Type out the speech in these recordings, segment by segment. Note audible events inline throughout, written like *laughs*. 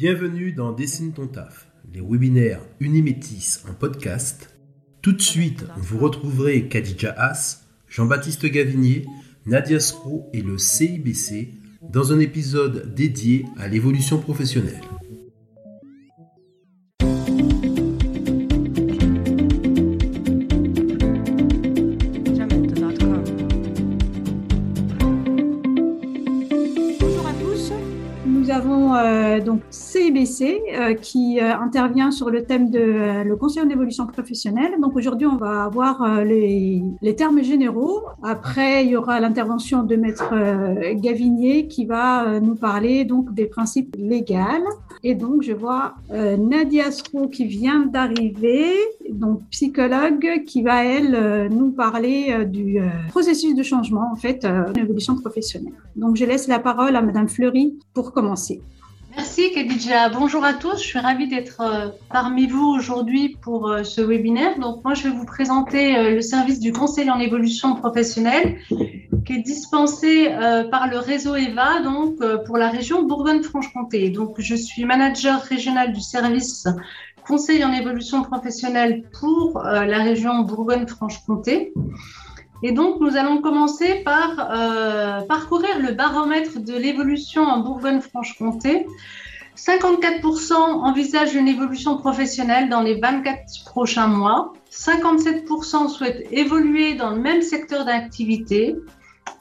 Bienvenue dans Dessine ton taf, les webinaires Unimétis en podcast. Tout de suite, vous retrouverez Khadija Haas, Jean-Baptiste Gavinier, Nadia Spro et le CIBC dans un épisode dédié à l'évolution professionnelle. Euh, qui euh, intervient sur le thème de euh, le conseil en évolution professionnelle. Donc aujourd'hui, on va avoir les, termes généraux. Après, il y aura l'intervention de maître Gavinier qui va nous parler donc des principes légaux. Et donc, je vois Nadia Sro qui vient d'arriver, donc psychologue, qui va elle nous parler du processus de changement en fait en évolution professionnelle. Donc, je laisse la parole à Madame Fleury pour commencer. Merci Khadija. Bonjour à tous. Je suis ravie d'être euh, parmi vous aujourd'hui pour euh, ce webinaire. Donc moi, je vais vous présenter euh, le service du conseil en évolution professionnelle qui est dispensé par le réseau EVA donc pour la région Bourgogne-Franche-Comté. Donc je suis manager régional du service conseil en évolution professionnelle pour la région Bourgogne-Franche-Comté. Et donc, nous allons commencer par euh, parcourir le baromètre de l'évolution en Bourgogne-Franche-Comté. 54% envisagent une évolution professionnelle dans les 24 prochains mois. 57% souhaitent évoluer dans le même secteur d'activité.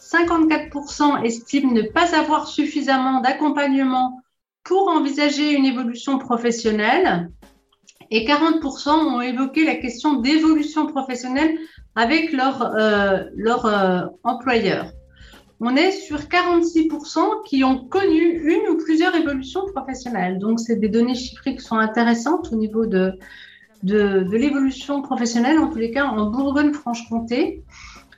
54% estiment ne pas avoir suffisamment d'accompagnement pour envisager une évolution professionnelle. Et 40% ont évoqué la question d'évolution professionnelle avec leur, euh, leur euh, employeur. On est sur 46% qui ont connu une ou plusieurs évolutions professionnelles. Donc, c'est des données chiffrées qui sont intéressantes au niveau de, de, l'évolution professionnelle, en tous les cas en Bourgogne-Franche-Comté.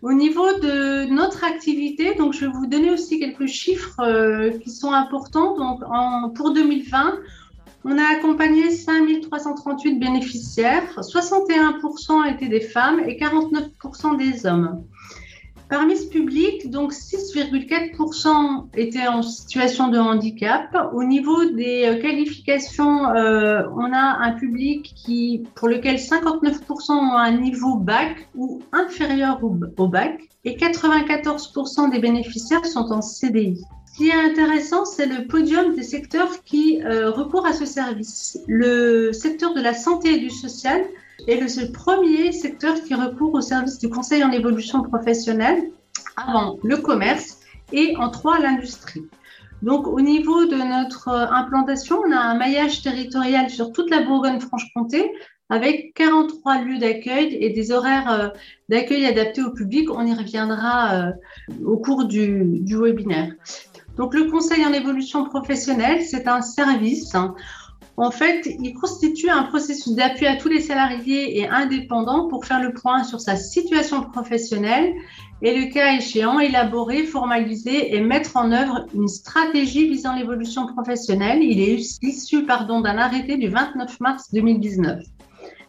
Au niveau de notre activité, donc je vais vous donner aussi quelques chiffres euh, qui sont importants. Donc, en, pour 2020, on a accompagné 5338 bénéficiaires, 61% étaient des femmes et 49% des hommes. Parmi ce public, donc 6,4% étaient en situation de handicap. Au niveau des euh, qualifications, euh, on a un public qui, pour lequel 59% ont un niveau bac ou inférieur au, au bac et 94% des bénéficiaires sont en CDI. Qui est intéressant, c'est le podium des secteurs qui euh, recourent à ce service. Le secteur de la santé et du social est le, premier secteur qui recourt au service du conseil en évolution professionnelle avant le commerce et en trois l'industrie. Donc, au niveau de notre euh, implantation, on a un maillage territorial sur toute la Bourgogne-Franche-Comté avec 43 lieux d'accueil et des horaires euh, d'accueil adaptés au public. On y reviendra au cours du webinaire. Donc le conseil en évolution professionnelle, c'est un service. En fait, il constitue un processus d'appui à tous les salariés et indépendants pour faire le point sur sa situation professionnelle et le cas échéant, élaborer, formaliser et mettre en œuvre une stratégie visant l'évolution professionnelle. Il est issu d'un arrêté du 29 mars 2019.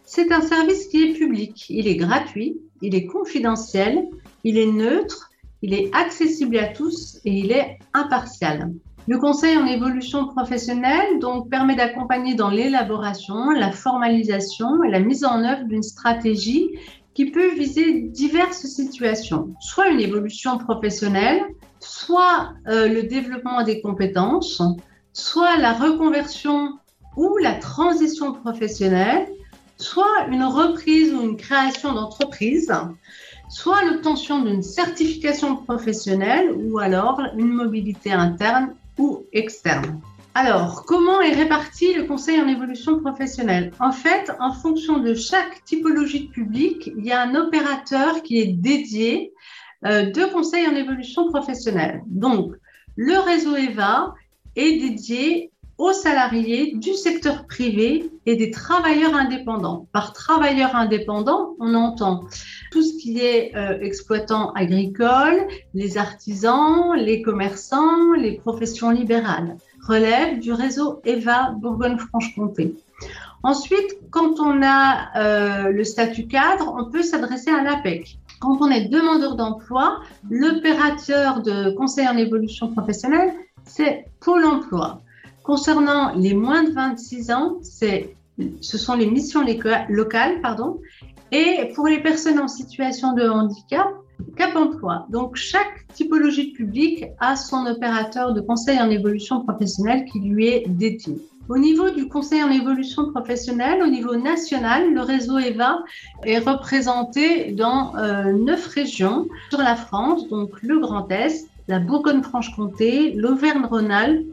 C'est un service qui est public, il est gratuit, il est confidentiel, il est neutre il est accessible à tous et il est impartial. Le conseil en évolution professionnelle donc permet d'accompagner dans l'élaboration, la formalisation et la mise en œuvre d'une stratégie qui peut viser diverses situations, soit une évolution professionnelle, soit euh, le développement des compétences, soit la reconversion ou la transition professionnelle, soit une reprise ou une création d'entreprise, soit l'obtention d'une certification professionnelle ou alors une mobilité interne ou externe. Alors, comment est réparti le conseil en évolution professionnelle? En fait, en fonction de chaque typologie de public, il y a un opérateur qui est dédié euh, de conseil en évolution professionnelle. Donc, le réseau EVA est dédié aux salariés du secteur privé et des travailleurs indépendants. Par travailleurs indépendants, on entend tout ce qui est euh, exploitants agricoles, les artisans, les commerçants, les professions libérales. Relève du réseau EVA Bourgogne-Franche-Comté. Ensuite, quand on a euh, le statut cadre, on peut s'adresser à l'APEC. Quand on est demandeur d'emploi, l'opérateur de conseil en évolution professionnelle, c'est Pôle emploi. Concernant les moins de 26 ans, ce sont les missions locales, pardon. Et pour les personnes en situation de handicap, Cap Emploi. Donc, chaque typologie de public a son opérateur de conseil en évolution professionnelle qui lui est dédié. Au niveau du conseil en évolution professionnelle, au niveau national, le réseau EVA est représenté dans euh, neuf régions sur la France, donc le Grand Est, la Bourgogne-Franche-Comté, l'Auvergne-Rhône-Alpes,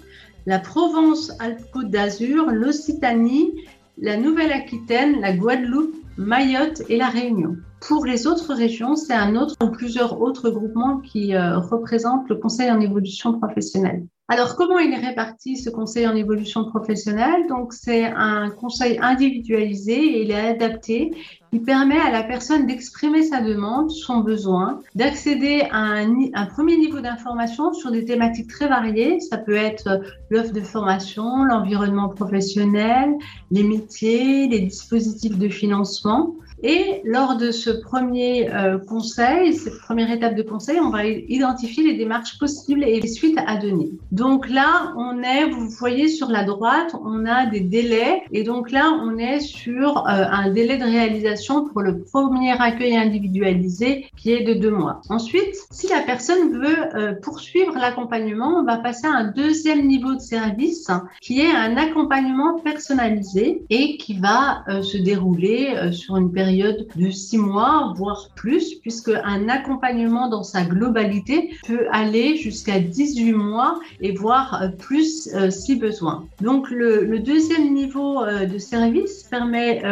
la Provence-Alpes-Côte d'Azur, l'Occitanie, la Nouvelle-Aquitaine, la Guadeloupe, Mayotte et la Réunion. Pour les autres régions, c'est un autre ou plusieurs autres groupements qui euh, représentent le conseil en évolution professionnelle. Alors, comment il est réparti ce conseil en évolution professionnelle? Donc, c'est un conseil individualisé et il est adapté. Il permet à la personne d'exprimer sa demande, son besoin, d'accéder à un, un, premier niveau d'information sur des thématiques très variées. Ça peut être l'offre de formation, l'environnement professionnel, les métiers, les dispositifs de financement. Et lors de ce premier euh, conseil, cette première étape de conseil, on va identifier les démarches possibles et les suites à donner. Donc là, on est, vous voyez sur la droite, on a des délais. Et donc là, on est sur euh, un délai de réalisation pour le premier accueil individualisé qui est de deux mois. Ensuite, si la personne veut euh, poursuivre l'accompagnement, on va passer à un deuxième niveau de service qui est un accompagnement personnalisé et qui va se dérouler sur une période de six mois, voire plus, puisque un accompagnement dans sa globalité peut aller jusqu'à 18 mois et voire euh, plus euh, si besoin. Donc le, deuxième niveau euh, de service permet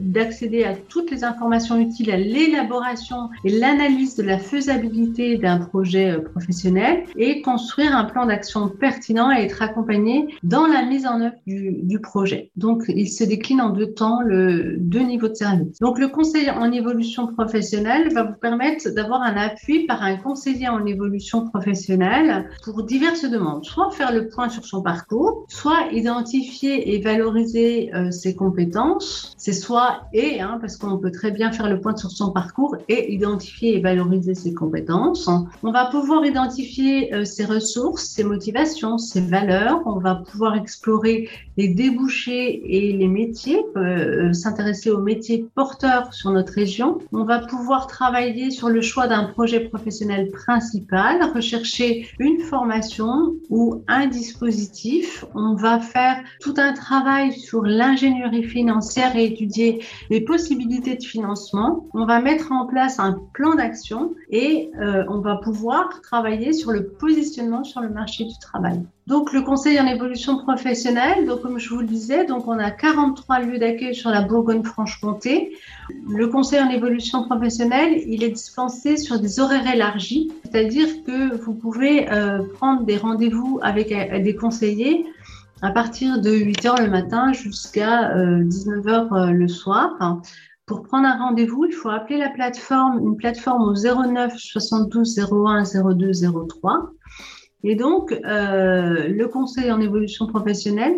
d'accéder à toutes les informations utiles à l'élaboration et l'analyse de la faisabilité d'un projet professionnel et construire un plan d'action pertinent et être accompagné dans la mise en œuvre du, du projet. Donc il se décline en deux temps, le deux niveaux de service. Donc le conseil en évolution professionnelle va vous permettre d'avoir un appui par un conseiller en évolution professionnelle pour diverses demandes. Soit faire le point sur son parcours, soit identifier et valoriser euh, ses compétences. C'est soit et, hein, parce qu'on peut très bien faire le point sur son parcours et identifier et valoriser ses compétences. On va pouvoir identifier euh, ses ressources, ses motivations, ses valeurs. On va pouvoir explorer les débouchés et les métiers, euh, s'intéresser aux métiers porteurs sur notre région. On va pouvoir travailler sur le choix d'un projet professionnel principal, rechercher une formation ou un dispositif. On va faire tout un travail sur l'ingénierie financière et étudier les possibilités de financement. On va mettre en place un plan d'action et euh, on va pouvoir travailler sur le positionnement sur le marché du travail. Donc, le conseil en évolution professionnelle, donc, comme je vous le disais, donc, on a 43 lieux d'accueil sur la Bourgogne-Franche-Comté. Le conseil en évolution professionnelle, il est dispensé sur des horaires élargis, c'est-à-dire que vous pouvez euh, prendre des rendez-vous avec euh, des conseillers à partir de 8 heures le matin jusqu'à 19 euh, le soir. Pour prendre un rendez-vous, il faut appeler la plateforme, une plateforme au 09 72 01 02 03. Et donc, euh, le conseil en évolution professionnelle,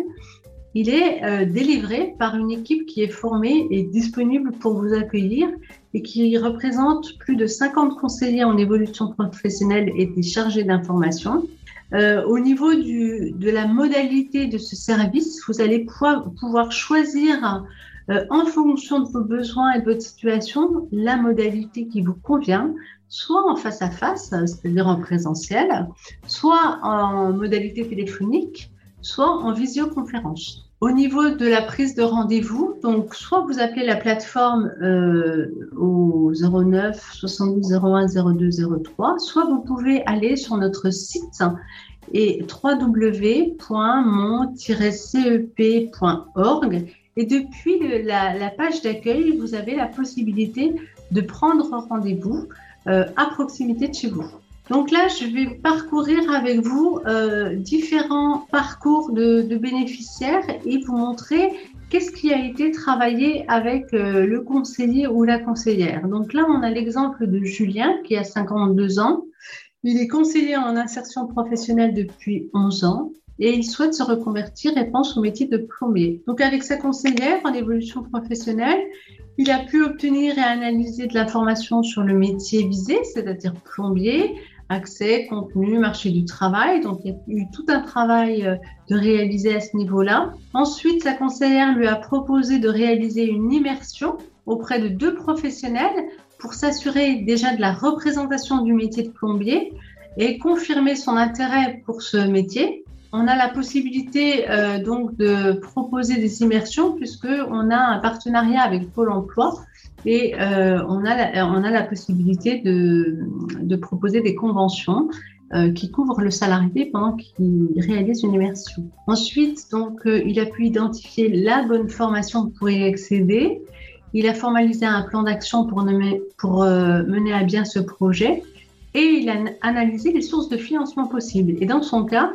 il est euh, délivré par une équipe qui est formée et disponible pour vous accueillir et qui représente plus de 50 conseillers en évolution professionnelle et des chargés d'information. Euh, au niveau du, de la modalité de ce service, vous allez pouvoir, pouvoir choisir euh, en fonction de vos besoins et de votre situation la modalité qui vous convient soit en face à face, c'est-à-dire en présentiel, soit en modalité téléphonique, soit en visioconférence. Au niveau de la prise de rendez-vous, donc soit vous appelez la plateforme euh, au 09 72 01 02 03, soit vous pouvez aller sur notre site et www.mon-cep.org et depuis la, la page d'accueil, vous avez la possibilité de prendre rendez-vous euh, à proximité de chez vous. Donc là, je vais parcourir avec vous euh, différents parcours de, de, bénéficiaires et vous montrer qu'est-ce qui a été travaillé avec euh, le conseiller ou la conseillère. Donc là, on a l'exemple de Julien qui a 52 ans. Il est conseiller en insertion professionnelle depuis 11 ans et il souhaite se reconvertir et pense au métier de plombier. Donc avec sa conseillère en évolution professionnelle, il a pu obtenir et analyser de l'information sur le métier visé, c'est-à-dire plombier, accès, contenu, marché du travail. Donc, il y a eu tout un travail euh, de réaliser à ce niveau-là. Ensuite, sa conseillère lui a proposé de réaliser une immersion auprès de deux professionnels pour s'assurer déjà de la représentation du métier de plombier et confirmer son intérêt pour ce métier. On a la possibilité euh, donc de proposer des immersions puisque on a un partenariat avec Pôle Emploi et euh, on, a la, on a la possibilité de, de proposer des conventions euh, qui couvrent le salarié pendant qu'il réalise une immersion. Ensuite, donc, il a pu identifier la bonne formation pour y accéder. Il a formalisé un plan d'action pour, mener à bien ce projet et il a analysé les sources de financement possibles. Et dans son cas,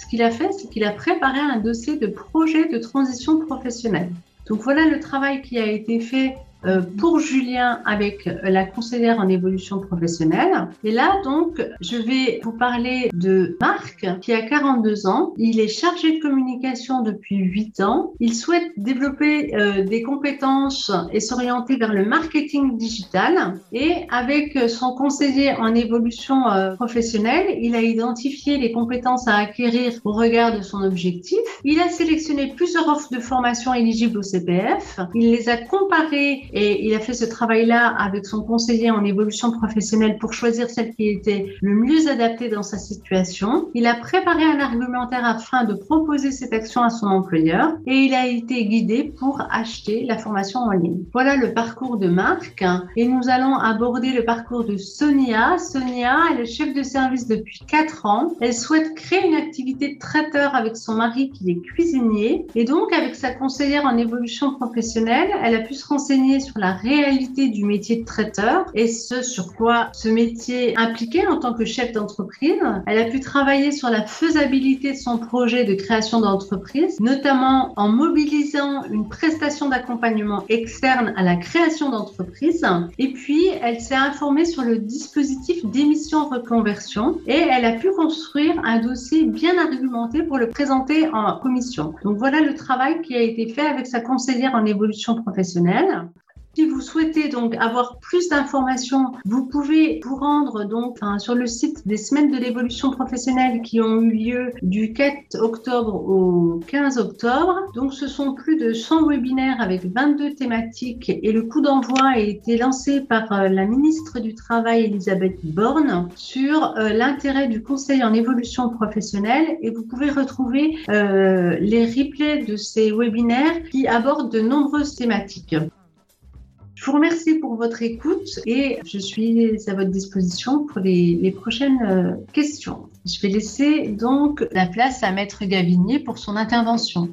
ce qu'il a fait, c'est qu'il a préparé un dossier de projet de transition professionnelle. Donc voilà le travail qui a été fait euh, pour Julien avec la conseillère en évolution professionnelle. Et là, donc, je vais vous parler de Marc, qui a 42 ans. Il est chargé de communication depuis 8 ans. Il souhaite développer euh, des compétences et s'orienter vers le marketing digital. Et avec son conseiller en évolution euh, professionnelle, il a identifié les compétences à acquérir au regard de son objectif. Il a sélectionné plusieurs offres de formation éligibles au CPF. Il les a comparées et il a fait ce travail-là avec son conseiller en évolution professionnelle pour choisir celle qui était le mieux adaptée dans sa situation. Il a préparé un argumentaire afin de proposer cette action à son employeur et il a été guidé pour acheter la formation en ligne. Voilà le parcours de Marc et nous allons aborder le parcours de Sonia. Sonia est le chef de service depuis 4 ans. Elle souhaite créer une activité de traiteur avec son mari qui est cuisinier et donc avec sa conseillère en évolution professionnelle, elle a pu se renseigner sur la réalité du métier de traiteur et ce sur quoi ce métier impliquait en tant que chef d'entreprise. Elle a pu travailler sur la faisabilité de son projet de création d'entreprise, notamment en mobilisant une prestation d'accompagnement externe à la création d'entreprise. Et puis, elle s'est informée sur le dispositif d'émission reconversion et elle a pu construire un dossier bien argumenté pour le présenter en commission. Donc voilà le travail qui a été fait avec sa conseillère en évolution professionnelle. Si vous souhaitez donc avoir plus d'informations, vous pouvez vous rendre donc sur le site des semaines de l'évolution professionnelle qui ont eu lieu du 4 octobre au 15 octobre. Donc ce sont plus de 100 webinaires avec 22 thématiques et le coup d'envoi a été lancé par euh, la ministre du Travail Elisabeth Borne sur euh, l'intérêt du conseil en évolution professionnelle et vous pouvez retrouver euh, les replays de ces webinaires qui abordent de nombreuses thématiques. Je vous remercie pour votre écoute et je suis à votre disposition pour les, prochaines euh, questions. Je vais laisser donc la place à Maître Gavinier pour son intervention.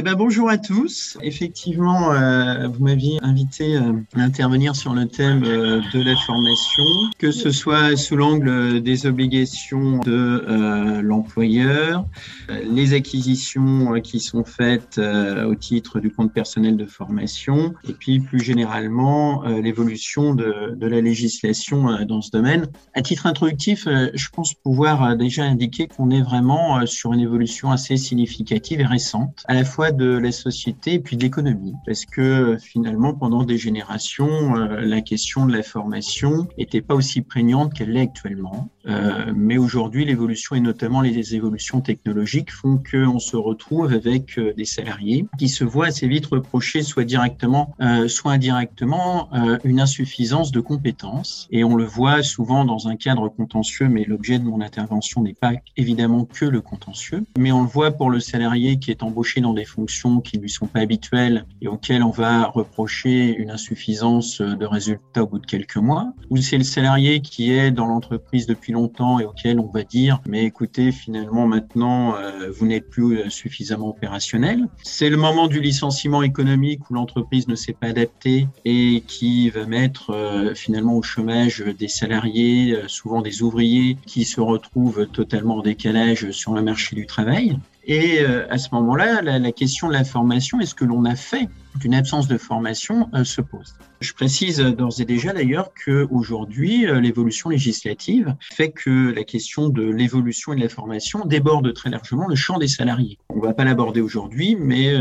Eh ben, bonjour à tous. Effectivement, euh, vous m'aviez invité euh, à intervenir sur le thème euh, de la formation, que ce soit sous l'angle des obligations de l'employeur, les acquisitions qui sont faites au titre du compte personnel de formation, et puis plus généralement l'évolution de, de, la législation dans ce domaine. À titre introductif, je pense pouvoir déjà indiquer qu'on est vraiment sur une évolution assez significative et récente, à la fois de la société et puis de l'économie. Parce que finalement, pendant des générations, euh, la question de la formation n'était pas aussi prégnante qu'elle l'est actuellement. Euh, mais aujourd'hui, l'évolution et notamment les évolutions technologiques font qu'on se retrouve avec euh, des salariés qui se voient assez vite reprocher soit directement, soit indirectement, une insuffisance de compétences. Et on le voit souvent dans un cadre contentieux, mais l'objet de mon intervention n'est pas évidemment que le contentieux. Mais on le voit pour le salarié qui est embauché dans des qui ne lui sont pas habituelles et auxquelles on va reprocher une insuffisance de résultats au bout de quelques mois, ou c'est le salarié qui est dans l'entreprise depuis longtemps et auquel on va dire mais écoutez finalement maintenant euh, vous n'êtes plus euh, suffisamment opérationnel. C'est le moment du licenciement économique où l'entreprise ne s'est pas adaptée et qui va mettre euh, finalement au chômage des salariés, souvent des ouvriers qui se retrouvent totalement en décalage sur le marché du travail. Et euh, à ce moment-là, la, question de la formation, est-ce que l'on a fait d'une absence de formation, euh, se pose. Je précise d'ores et déjà d'ailleurs qu'aujourd'hui, euh, l'évolution législative fait que la question de l'évolution et de la formation déborde très largement le champ des salariés. On ne va pas l'aborder aujourd'hui, mais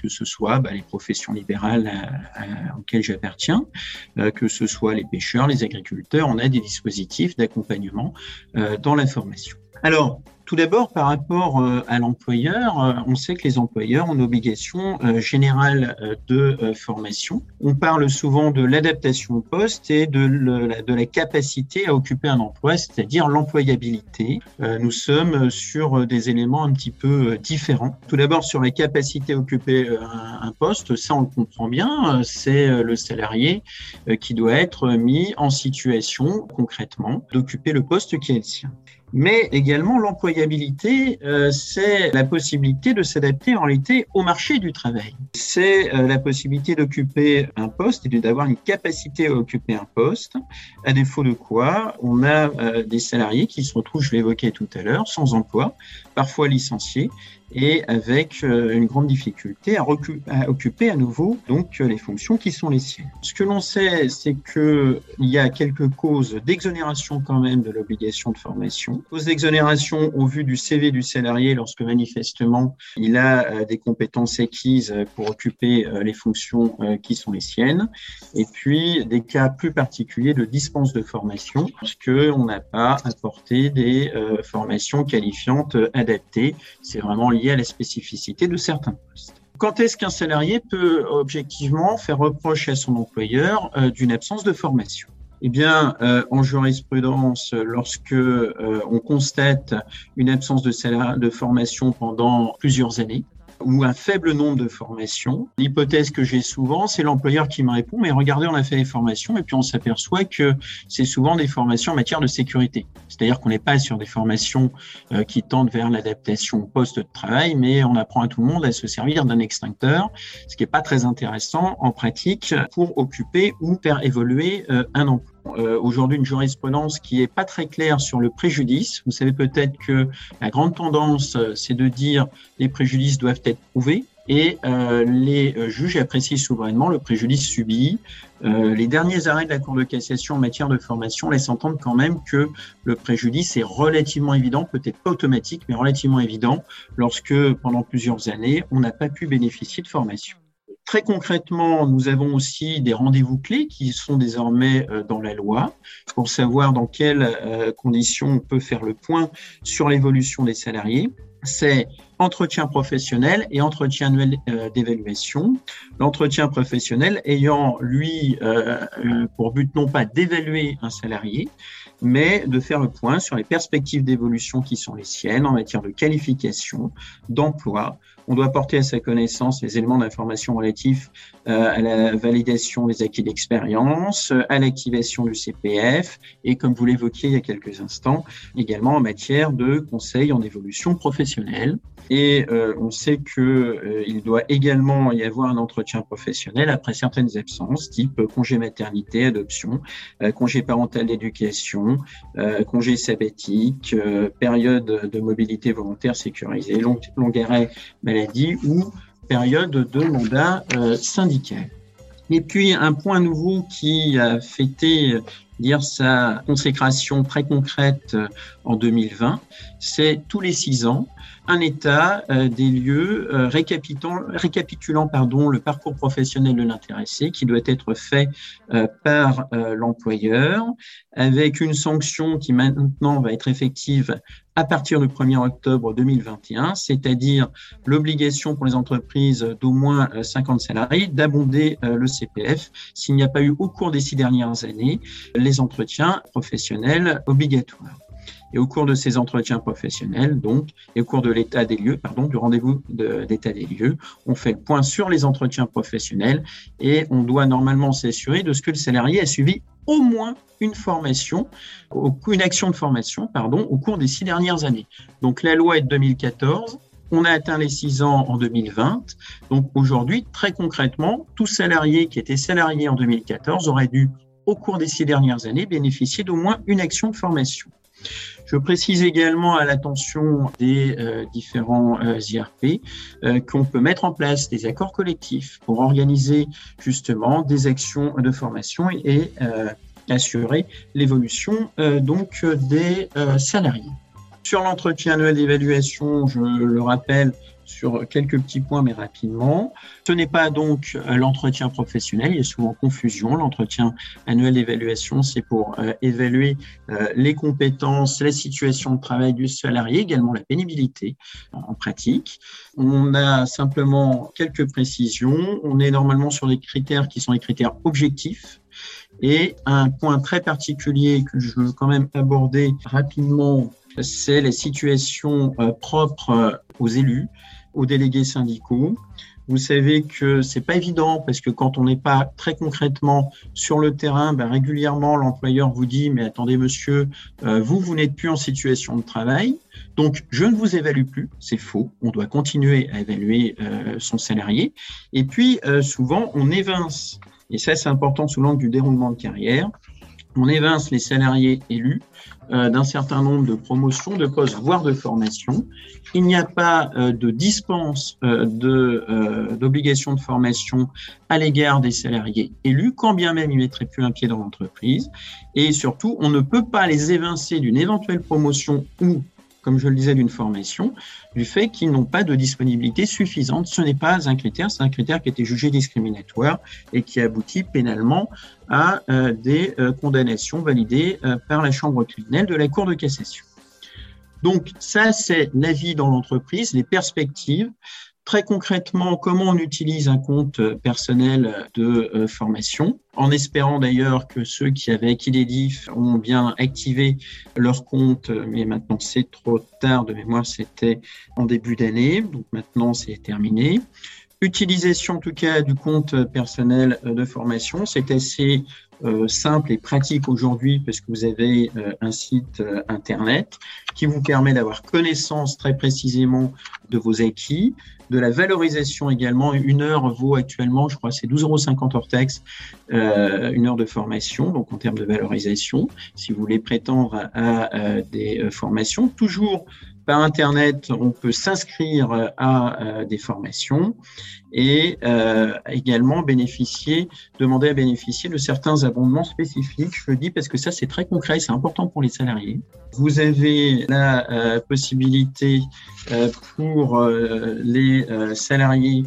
que ce soit bah, les professions libérales auxquelles j'appartiens, que ce soit les pêcheurs, les agriculteurs, on a des dispositifs d'accompagnement dans la formation. Alors, tout d'abord, par rapport euh, à l'employeur, euh, on sait que les employeurs ont une obligation euh, générale de formation. On parle souvent de l'adaptation au poste et de, de, la capacité à occuper un emploi, c'est-à-dire l'employabilité. Nous sommes sur des éléments un petit peu différents. Tout d'abord, sur la capacité à occuper un, poste, ça on le comprend bien, c'est le salarié qui doit être mis en situation concrètement d'occuper le poste qui est le sien mais également l'employabilité, euh, c'est la possibilité de s'adapter en réalité au marché du travail. C'est euh, la possibilité d'occuper un poste et d'avoir une capacité à occuper un poste, à défaut de quoi on a euh, des salariés qui se retrouvent, je l'évoquais tout à l'heure, sans emploi, parfois licenciés, et avec euh, une grande difficulté à, occuper à nouveau donc euh, les fonctions qui sont les siennes. Ce que l'on sait, c'est qu'il y a quelques causes d'exonération quand même de l'obligation de formation. Causes d'exonération au vu du CV du salarié lorsque manifestement il a euh, des compétences acquises pour occuper les fonctions qui sont les siennes. Et puis des cas plus particuliers de dispense de formation parce qu'on n'a pas apporté des formations qualifiantes adaptées. C'est vraiment lié à la spécificité de certains postes. Quand est-ce qu'un salarié peut objectivement faire reproche à son employeur euh, d'une absence de formation? Eh bien, euh, en jurisprudence, lorsque euh, on constate une absence de, de formation pendant plusieurs années, ou un faible nombre de formations. L'hypothèse que j'ai souvent, c'est l'employeur qui me répond, mais regardez, on a fait des formations et puis on s'aperçoit que c'est souvent des formations en matière de sécurité. C'est-à-dire qu'on n'est pas sur des formations euh, qui tendent vers l'adaptation au poste de travail, mais on apprend à tout le monde à se servir d'un extincteur, ce qui n'est pas très intéressant en pratique pour occuper ou faire évoluer euh, un emploi. Euh, aujourd'hui une jurisprudence qui est pas très claire sur le préjudice. Vous savez peut-être que la grande tendance, euh, c'est de dire les préjudices doivent être prouvés et euh, les juges apprécient souverainement le préjudice subi. les derniers arrêts de la Cour de cassation en matière de formation laissent entendre quand même que le préjudice est relativement évident, peut-être pas automatique, mais relativement évident lorsque pendant plusieurs années, on n'a pas pu bénéficier de formation. Très concrètement, nous avons aussi des rendez-vous clés qui sont désormais euh, dans la loi pour savoir dans quelles euh, conditions on peut faire le point sur l'évolution des salariés. C'est entretien professionnel et entretien euh, d'évaluation. L'entretien professionnel ayant, lui, pour but non pas d'évaluer un salarié, mais de faire le point sur les perspectives d'évolution qui sont les siennes en matière de qualification, d'emploi, on doit porter à sa connaissance les éléments d'information relatifs euh, à la validation des acquis d'expérience, à l'activation du CPF et, comme vous l'évoquiez il y a quelques instants, également en matière de conseil en évolution professionnelle. Et euh, on sait qu'il euh, doit également y avoir un entretien professionnel après certaines absences, type congé maternité, adoption, congé parental d'éducation, congé sabbatique, période de mobilité volontaire sécurisée, long, long arrêt ou période de mandat euh, syndical. Et puis un point nouveau qui a fêté euh, dire sa consécration très concrète euh, en 2020, c'est tous les six ans un état des lieux récapitulant, le parcours professionnel de l'intéressé qui doit être fait par l'employeur avec une sanction qui maintenant va être effective à partir du 1er octobre 2021, c'est-à-dire l'obligation pour les entreprises d'au moins 50 euh, salariés d'abonder euh, le CPF s'il n'y a pas eu au cours des six dernières années les entretiens professionnels obligatoires. Et au cours de ces entretiens professionnels, donc, et au cours de l'état des lieux, pardon, du rendez-vous d'état des lieux, on fait le point sur les entretiens professionnels et on doit normalement s'assurer de ce que le salarié a suivi au moins une formation, une action de formation, pardon, au cours des six dernières années. Donc la loi est de 2014. On a atteint les six ans en 2020. Donc aujourd'hui, très concrètement, tout salarié qui était salarié en 2014 aurait dû, au cours des six dernières années, bénéficier d'au moins une action de formation. Je précise également à l'attention des différents IRP qu'on peut mettre en place des accords collectifs pour organiser justement des actions de formation et, assurer l'évolution donc des salariés. Sur l'entretien annuel d'évaluation, je le rappelle, sur quelques petits points, mais rapidement. Ce n'est pas donc euh, l'entretien professionnel, il y a souvent confusion. L'entretien annuel d'évaluation, c'est pour euh, évaluer euh, les compétences, la situation de travail du salarié, également la pénibilité en pratique. On a simplement quelques précisions. On est normalement sur des critères qui sont des critères objectifs. Et un point très particulier que je veux quand même aborder rapidement, c'est les situations propres aux élus délégués syndicaux. Vous savez que c'est pas évident parce que quand on n'est pas très concrètement sur le terrain, ben régulièrement l'employeur vous dit mais attendez monsieur, euh, vous vous n'êtes plus en situation de travail, donc je ne vous évalue plus. C'est faux. On doit continuer à évaluer euh, son salarié. Et puis euh, souvent on évince. Et ça c'est important sous l'angle du déroulement de carrière on évince les salariés élus d'un certain nombre de promotions, de postes, voire de formations. Il n'y a pas euh, de dispense euh, de d'obligation de formation à l'égard des salariés élus, quand bien même ils mettraient plus un pied dans l'entreprise. Et surtout, on ne peut pas les évincer d'une éventuelle promotion ou comme je le disais, d'une formation, du fait qu'ils n'ont pas de disponibilité suffisante. Ce n'est pas un critère, c'est un critère qui a été jugé discriminatoire et qui aboutit pénalement à euh, des euh, condamnations validées euh, par la Chambre criminelle de la Cour de cassation. Donc ça, c'est l'avis dans l'entreprise, les perspectives. Très concrètement, comment on utilise un compte personnel de euh, formation, en espérant d'ailleurs que ceux qui avaient acquis les DIF ont bien activé leur compte, mais maintenant c'est trop tard, de mémoire c'était en début d'année, donc maintenant c'est terminé. Utilisation en tout cas du compte personnel de formation, c'est assez euh, simple et pratique aujourd'hui parce que vous avez euh, un site euh, internet qui vous permet d'avoir connaissance très précisément de vos acquis, de la valorisation également. Une heure vaut actuellement, je crois, c'est 12,50 euros hors taxe, une heure de formation, donc en termes de valorisation, si vous voulez prétendre à des formations. Toujours par Internet, on peut s'inscrire à des formations et euh, également bénéficier, demander à bénéficier de certains abondements spécifiques. Je le dis parce que ça, c'est très concret, c'est important pour les salariés. Vous avez la euh, possibilité euh, pour les salariés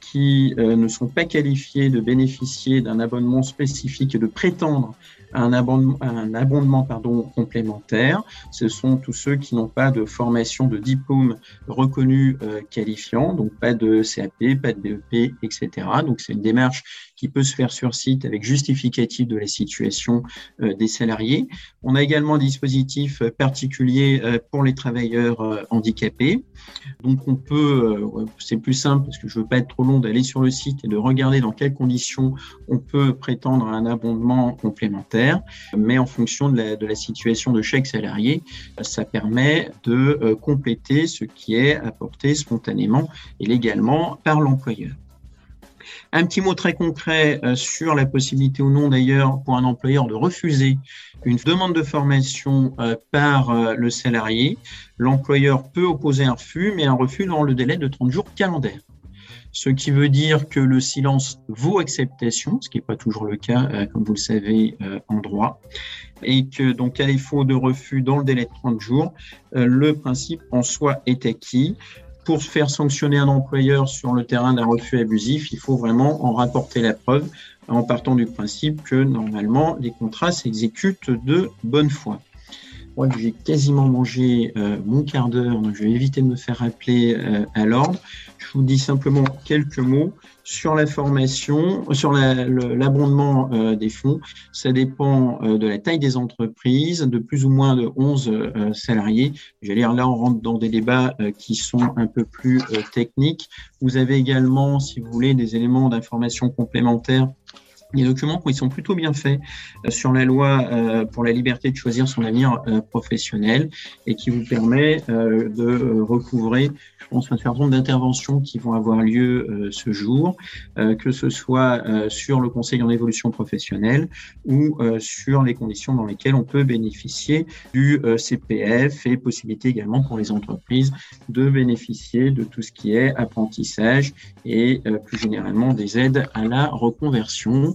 qui ne sont pas qualifiés de bénéficier d'un abonnement spécifique et de prétendre un abondement, pardon, complémentaire. Ce sont tous ceux qui n'ont pas de formation de diplôme reconnu euh, qualifiant, donc pas de CAP, pas de BEP, etc. Donc c'est une démarche qui peut se faire sur site avec justificatif de la situation euh, des salariés. On a également un dispositif particulier euh, pour les travailleurs handicapés. Donc on peut, c'est plus simple parce que je veux pas être trop long d'aller sur le site et de regarder dans quelles conditions on peut prétendre à un abondement complémentaire, mais en fonction de la, de la situation de chaque salarié, ça permet de compléter ce qui est apporté spontanément et légalement par l'employeur. Un petit mot très concret euh, sur la possibilité ou non d'ailleurs pour un employeur de refuser une demande de formation euh, par euh, le salarié. L'employeur peut opposer un refus, mais un refus dans le délai de 30 jours calendaires ce qui veut dire que le silence vaut acceptation, ce qui n'est pas toujours le cas, comme vous le savez, en droit, et que donc à défaut de refus dans le délai de 30 jours, le principe en soi est acquis. Pour faire sanctionner un employeur sur le terrain d'un refus abusif, il faut vraiment en rapporter la preuve en partant du principe que normalement les contrats s'exécutent de bonne foi. Moi, j'ai quasiment mangé euh, mon quart d'heure, donc je vais éviter de me faire rappeler euh, à l'ordre. Je vous dis simplement quelques mots sur la formation, sur l'abondement euh, des fonds. Ça dépend de la taille des entreprises, de plus ou moins de 11 euh, salariés. J'allais dire là, on rentre dans des débats qui sont un peu plus techniques. Vous avez également, si vous voulez, des éléments d'information complémentaires des documents qui sont plutôt bien faits euh, sur la loi euh, pour la liberté de choisir son avenir euh, professionnel et qui vous permet de recouvrer, je pense, un certain nombre d'interventions qui vont avoir lieu ce jour, que ce soit sur le conseil en évolution professionnelle ou sur les conditions dans lesquelles on peut bénéficier du CPF et possibilité également pour les entreprises de bénéficier de tout ce qui est apprentissage et plus généralement des aides à la reconversion.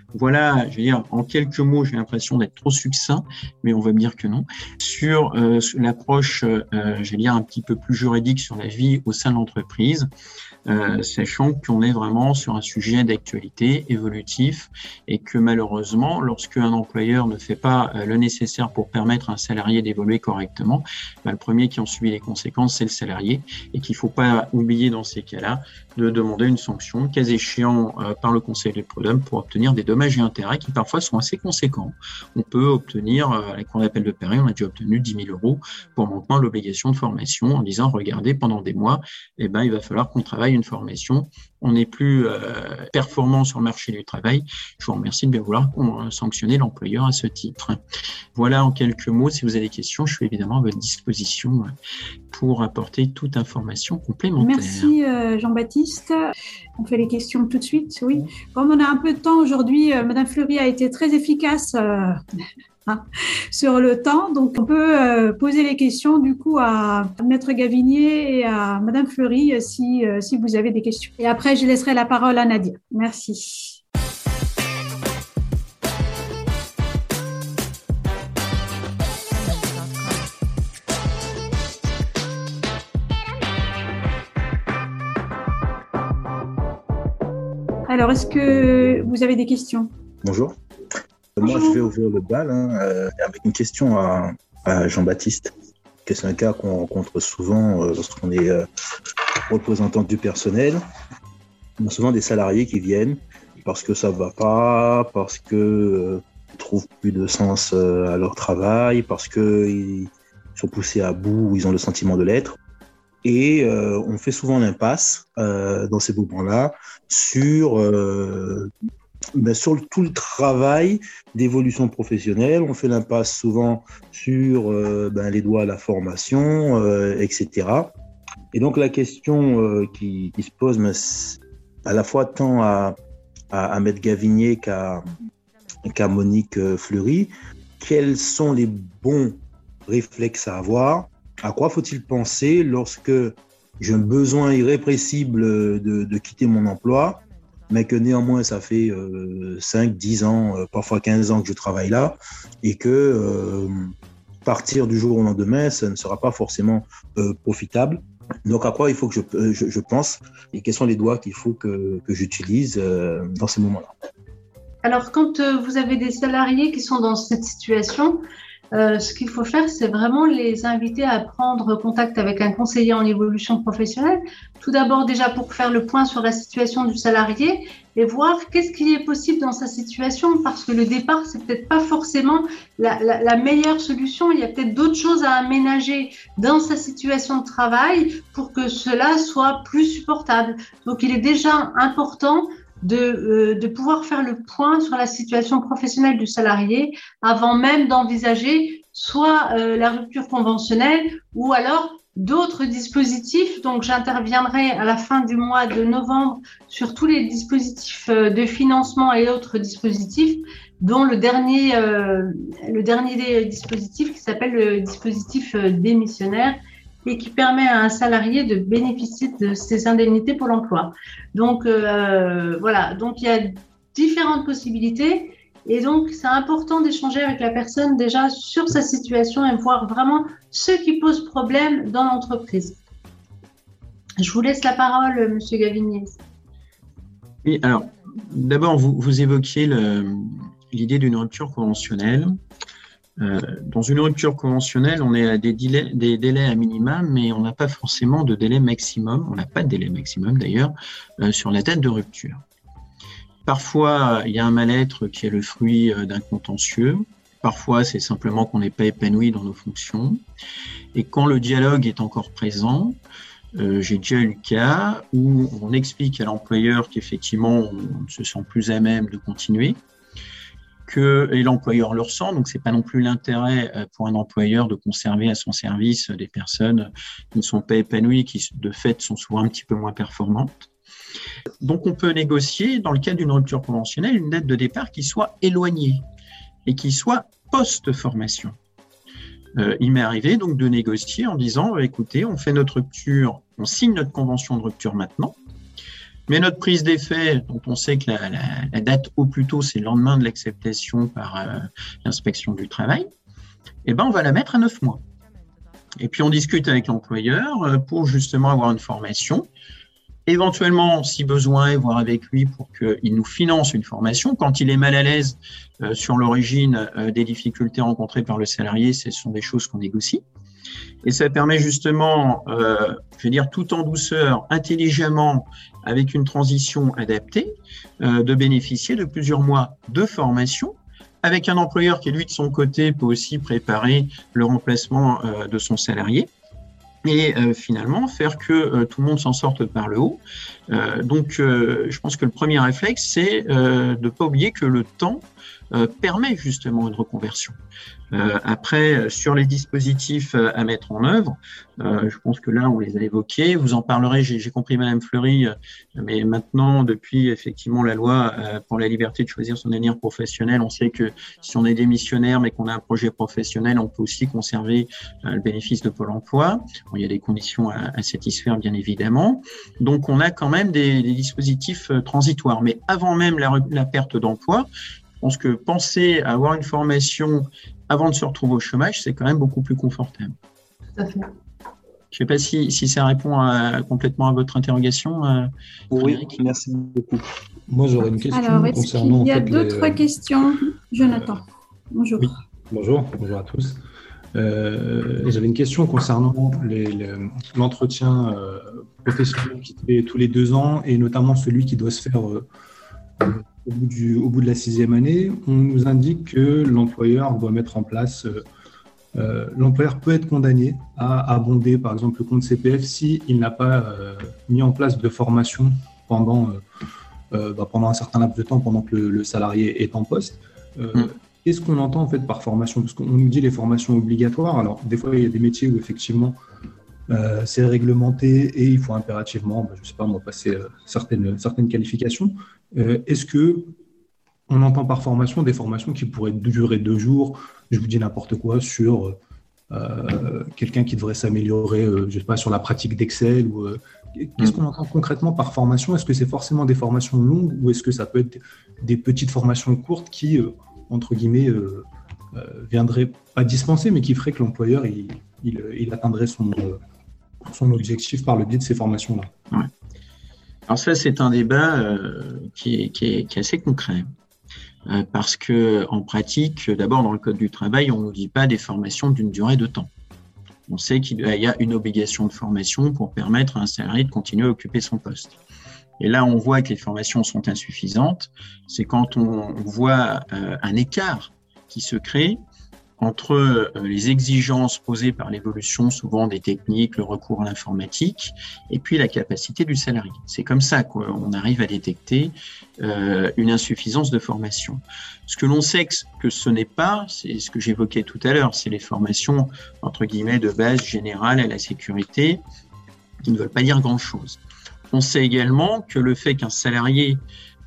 Voilà, je veux dire, en quelques mots, j'ai l'impression d'être trop succinct, mais on va me dire que non. Sur euh, l'approche, euh, je vais dire, un petit peu plus juridique sur la vie au sein de l'entreprise, euh, sachant qu'on est vraiment sur un sujet d'actualité évolutif et que malheureusement, lorsque un employeur ne fait pas euh, le nécessaire pour permettre à un salarié d'évoluer correctement, bah, le premier qui en subit les conséquences, c'est le salarié et qu'il ne faut pas oublier dans ces cas-là de demander une sanction, cas échéant euh, par le Conseil des prud'hommes pour obtenir des dommages et intérêts qui parfois sont assez conséquents. On peut obtenir, à la cour d'appel de Paris, on a déjà obtenu 10 000 euros pour manquement à l'obligation de formation en disant, regardez, pendant des mois, eh ben, il va falloir qu'on travaille une formation, on n'est plus euh, performant sur le marché du travail. Je vous remercie de bien vouloir sanctionner l'employeur à ce titre. Voilà en quelques mots. Si vous avez des questions, je suis évidemment à votre disposition pour apporter toute information complémentaire. Merci euh, Jean-Baptiste. On fait les questions tout de suite. Oui. Comme on a un peu de temps aujourd'hui, euh, Madame Fleury a été très efficace *laughs* sur le temps. Donc, on peut euh, poser les questions du coup à Maître Gavinier et à Madame Fleury euh, si, euh, si vous avez des questions. Et après, je laisserai la parole à Nadia. Merci. Alors, est-ce que vous avez des questions? Bonjour. Moi, je vais ouvrir le bal hein, euh, avec une question à, Jean-Baptiste, que c'est un cas qu'on rencontre souvent euh, lorsqu'on est euh, représentant du personnel? On a souvent des salariés qui viennent parce que ça ne va pas, parce qu'ils ne trouvent plus de sens à leur travail, parce qu'ils sont poussés à bout ou ils ont le sentiment de l'être. Et on fait souvent l'impasse dans ces moments-là sur ben, sur tout le travail d'évolution professionnelle. On fait l'impasse souvent sur euh, ben, les doigts la formation, euh, etc. Et donc la question euh, qui, se pose, à la fois tant à, à, à Maître Gavinier qu'à Monique Fleury, quels sont les bons réflexes à avoir? À quoi faut-il penser lorsque j'ai un besoin irrépressible de quitter mon emploi? Mais que néanmoins, ça fait 5, euh, 10 ans, euh, parfois 15 ans que je travaille là, et que euh, partir du jour au lendemain, ça ne sera pas forcément profitable. Donc, à quoi il faut que je, je, pense et quels sont les doigts qu'il faut que, que j'utilise dans ces moments-là? Alors, quand vous avez des salariés qui sont dans cette situation, euh, ce qu'il faut faire, c'est vraiment les inviter à prendre contact avec un conseiller en évolution professionnelle. Tout d'abord, déjà pour faire le point sur la situation du salarié et voir qu'est-ce qui est possible dans sa situation, parce que le départ, c'est peut-être pas forcément la, la, la, meilleure solution. Il y a peut-être d'autres choses à aménager dans sa situation de travail pour que cela soit plus supportable. Donc, il est déjà important de, euh, de, pouvoir faire le point sur la situation professionnelle du salarié avant même d'envisager soit euh, la rupture conventionnelle ou alors d'autres dispositifs. Donc, j'interviendrai à la fin du mois de novembre sur tous les dispositifs euh, de financement et autres dispositifs, dont le dernier, le dernier dispositif qui s'appelle le dispositif démissionnaire et qui permet à un salarié de bénéficier de ses indemnités pour l'emploi. Donc euh, voilà, donc il y a différentes possibilités et donc c'est important d'échanger avec la personne déjà sur sa situation et voir vraiment ce qui pose problème dans l'entreprise. Je vous laisse la parole, Monsieur Gavinier. Oui, alors d'abord vous, vous évoquiez l'idée d'une rupture conventionnelle. Euh, dans une rupture conventionnelle, on est à des délais, à minima, mais on n'a pas forcément de délai maximum. On n'a pas de délai maximum d'ailleurs euh, sur la date de rupture. Parfois, il y a un mal-être qui est le fruit euh, d'un contentieux. Parfois, c'est simplement qu'on n'est pas épanoui dans nos fonctions. Et quand le dialogue est encore présent, j'ai déjà eu le cas où on explique à l'employeur qu'effectivement, on ne se sent plus à même de continuer, et l'employeur le ressent, donc c'est pas non plus l'intérêt euh, pour un employeur de conserver à son service des personnes qui ne sont pas épanouies, qui de fait sont souvent un petit peu moins performantes. Donc on peut négocier, dans le cas d'une rupture conventionnelle, une date de départ qui soit éloignée et qui soit post-formation. Euh, il m'est arrivé donc de négocier en disant écoutez, on fait notre rupture, on signe notre convention de rupture maintenant, mais notre prise d'effet, dont on sait que la, date au plus tôt, c'est le lendemain de l'acceptation par euh, l'inspection du travail, eh ben, on va la mettre à neuf mois. Et puis on discute avec l'employeur euh, pour justement avoir une formation éventuellement, si besoin, voir avec lui pour qu'il nous finance une formation. Quand il est mal à l'aise euh, sur l'origine des difficultés rencontrées par le salarié, ce sont des choses qu'on négocie. Et ça permet justement, euh, je veux dire, tout en douceur, intelligemment, avec une transition adaptée, de bénéficier de plusieurs mois de formation avec un employeur qui, lui, de son côté, peut aussi préparer le remplacement de son salarié et euh, finalement faire que euh, tout le monde s'en sorte par le haut. Euh, donc, je pense que le premier réflexe, c'est de ne pas oublier que le temps permet justement une reconversion. Euh, après, sur les dispositifs euh, à mettre en œuvre, euh, je pense que là, on les a évoqués. Vous en parlerez, j'ai compris, Madame Fleury, mais maintenant, depuis effectivement la loi pour la liberté de choisir son avenir professionnel, on sait que si on est démissionnaire mais qu'on a un projet professionnel, on peut aussi conserver le bénéfice de Pôle emploi. Il y a des conditions à, à, satisfaire, bien évidemment. Donc, on a quand même des, des dispositifs transitoires. Mais avant même la, la perte d'emploi, je pense que penser à avoir une formation avant de se retrouver au chômage, c'est quand même beaucoup plus confortable. Tout à fait. Je ne sais pas si, si, ça répond complètement à votre interrogation. Euh, oui, merci beaucoup. Moi, j'aurais une question Alors, est-ce qu'il y a d'autres questions? Jonathan, bonjour. bonjour, bonjour à tous. Euh, j'avais une question concernant l'entretien euh, professionnel qui se fait tous les deux ans et notamment celui qui doit se faire au bout, du, au bout de la sixième année, on nous indique que l'employeur doit mettre en place, euh, euh, l'employeur peut être condamné à abonder par exemple le compte CPF s'il il n'a pas euh, mis en place de formation pendant, bah, pendant un certain laps de temps, pendant que le, salarié est en poste. Mm. Qu'est-ce qu'on entend en fait par formation? Parce qu'on nous dit les formations obligatoires. Alors, des fois, il y a des métiers où effectivement c'est réglementé et il faut impérativement, bah, je sais pas moi, passer certaines, certaines qualifications. Euh, est-ce que on entend par formation des formations qui pourraient durer deux jours? Je vous dis n'importe quoi sur euh, quelqu'un qui devrait s'améliorer, euh, je sais pas, sur la pratique d'Excel ou qu'est-ce qu'on entend concrètement par formation? Est-ce que c'est forcément des formations longues ou est-ce que ça peut être des petites formations courtes qui, entre guillemets, viendraient pas dispenser, mais qui feraient que l'employeur il, atteindrait son, son objectif par le biais de ces formations-là? Alors ça, c'est un débat euh, qui, est, assez concret. Euh, parce que en pratique, d'abord dans le code du travail, on ne dit pas des formations d'une durée de temps. On sait qu'il y a une obligation de formation pour permettre à un salarié de continuer à occuper son poste. Et là, on voit que les formations sont insuffisantes. C'est quand on voit euh, un écart qui se crée entre euh, les exigences posées par l'évolution souvent des techniques, le recours à l'informatique, et puis la capacité du salarié. C'est comme ça qu'on arrive à détecter euh, une insuffisance de formation. Ce que l'on sait que ce n'est pas, c'est ce que j'évoquais tout à l'heure, c'est les formations entre guillemets de base générale à la sécurité qui ne veulent pas dire grand-chose. On sait également que le fait qu'un salarié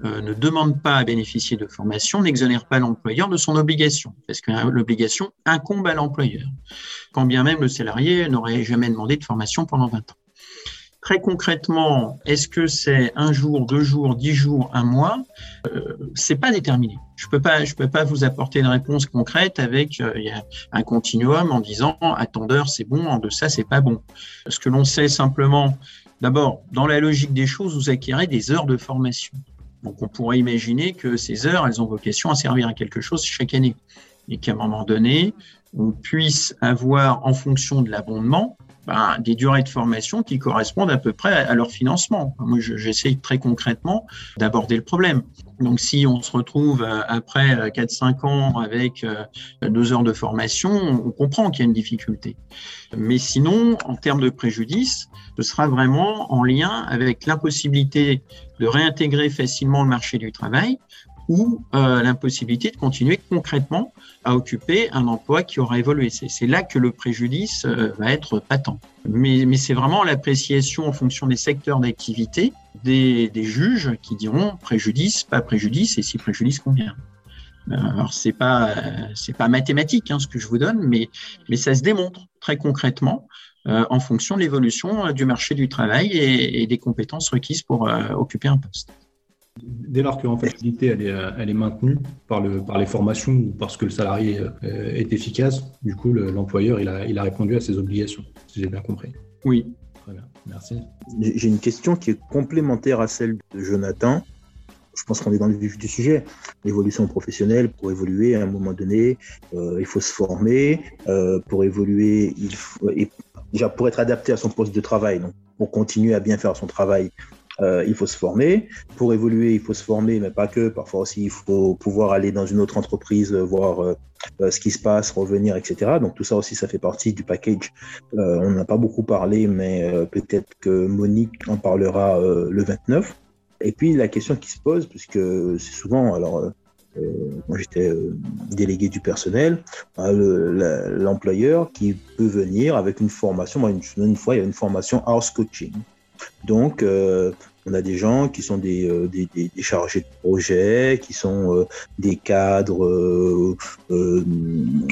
euh, ne demande pas à bénéficier de formation n'exonère pas l'employeur de son obligation, parce que l'obligation incombe à l'employeur, quand bien même le salarié n'aurait jamais demandé de formation pendant 20 ans. Très concrètement, est-ce que c'est un jour, deux jours, dix jours, un mois? Euh, C'est pas déterminé. Je peux pas, je peux pas vous apporter une réponse concrète avec euh, un continuum en disant attendeur c'est bon, en deçà c'est pas bon. Ce que l'on sait simplement, d'abord, dans la logique des choses, vous acquérez des heures de formation. Donc on pourrait imaginer que ces heures, elles ont vocation à servir à quelque chose chaque année et qu'à un moment donné, on puisse avoir, en fonction de l'abondement, ben, des durées de formation qui correspondent à peu près à leur financement. Moi, j'essaye très concrètement d'aborder le problème. Donc, si on se retrouve euh, après 4-5 ans avec deux heures de formation, on comprend qu'il y a une difficulté. Mais sinon, en termes de préjudice, ce sera vraiment en lien avec l'impossibilité de réintégrer facilement le marché du travail ou euh, l'impossibilité de continuer concrètement à occuper un emploi qui aura évolué. C'est là que le préjudice euh, va être patent. Mais, mais c'est vraiment l'appréciation en fonction des secteurs d'activité des, des, juges qui diront préjudice, pas préjudice, et si préjudice, combien. Euh, alors c'est pas c'est pas mathématique hein, ce que je vous donne, mais mais ça se démontre très concrètement euh, en fonction de l'évolution du marché du travail et, et, des compétences requises pour occuper un poste. Dès lors que l'employabilité elle est, euh, elle est maintenue par, le, par les formations ou parce que le salarié euh, est efficace, du coup, l'employeur il a, il a répondu à ses obligations, si j'ai bien compris. Oui. Très bien, merci. J'ai une question qui est complémentaire à celle de Jonathan. Je pense qu'on est dans le vif du sujet. L'évolution professionnelle, pour évoluer à un moment donné, euh, il faut se former. pour évoluer, il faut, et déjà pour être adapté à son poste de travail, donc pour continuer à bien faire son travail, euh, il faut se former. Pour évoluer, il faut se former, mais pas que. Parfois aussi, il faut pouvoir aller dans une autre entreprise, euh, voir euh, ce qui se passe, revenir, etc. Donc tout ça aussi, ça fait partie du package. on n'a pas beaucoup parlé, mais peut-être que Monique en parlera le 29. Et puis la question qui se pose, puisque c'est souvent, alors moi j'étais délégué du personnel, hein, l'employeur qui peut venir avec une formation, moi une fois il y a une formation house coaching. Donc, euh, on a des gens qui sont des, euh, des, des, chargés de projet, qui sont euh, des cadres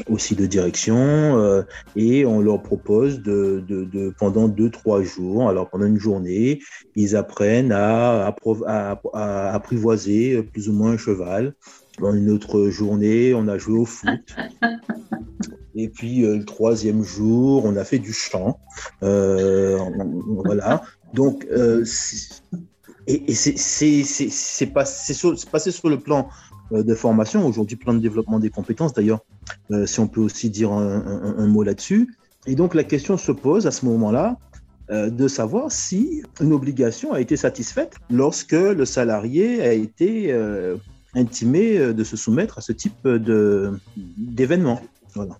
aussi de direction, et on leur propose de, de, de, pendant deux trois jours, alors pendant une journée, ils apprennent à, à, à, apprivoiser plus ou moins un cheval. Dans une autre journée, on a joué au foot. *laughs* Et puis le troisième jour, on a fait du chant. Euh, voilà. Donc, euh, c'est passé sur, passé sur le plan euh, de formation, aujourd'hui plan de développement des compétences d'ailleurs, euh, si on peut aussi dire un, mot là-dessus. Et donc la question se pose à ce moment-là de savoir si une obligation a été satisfaite lorsque le salarié a été intimé de se soumettre à ce type d'événement. Voilà.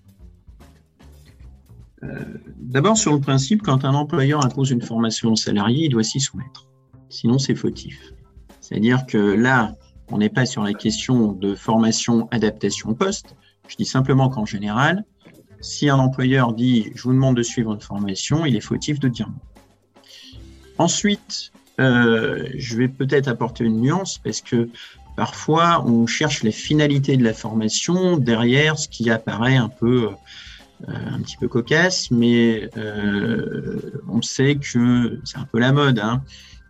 Euh, d'abord, sur le principe, quand un employeur impose une formation au salarié, il doit s'y soumettre. Sinon, c'est fautif. C'est-à-dire que là, on n'est pas sur la question de formation, adaptation poste. Je dis simplement qu'en général, si un employeur dit je vous demande de suivre une formation, il est fautif de dire non. Ensuite, euh, je vais peut-être apporter une nuance parce que parfois on cherche les finalités de la formation derrière ce qui apparaît un peu euh, un petit peu cocasse, mais euh, on sait que c'est un peu la mode. Hein.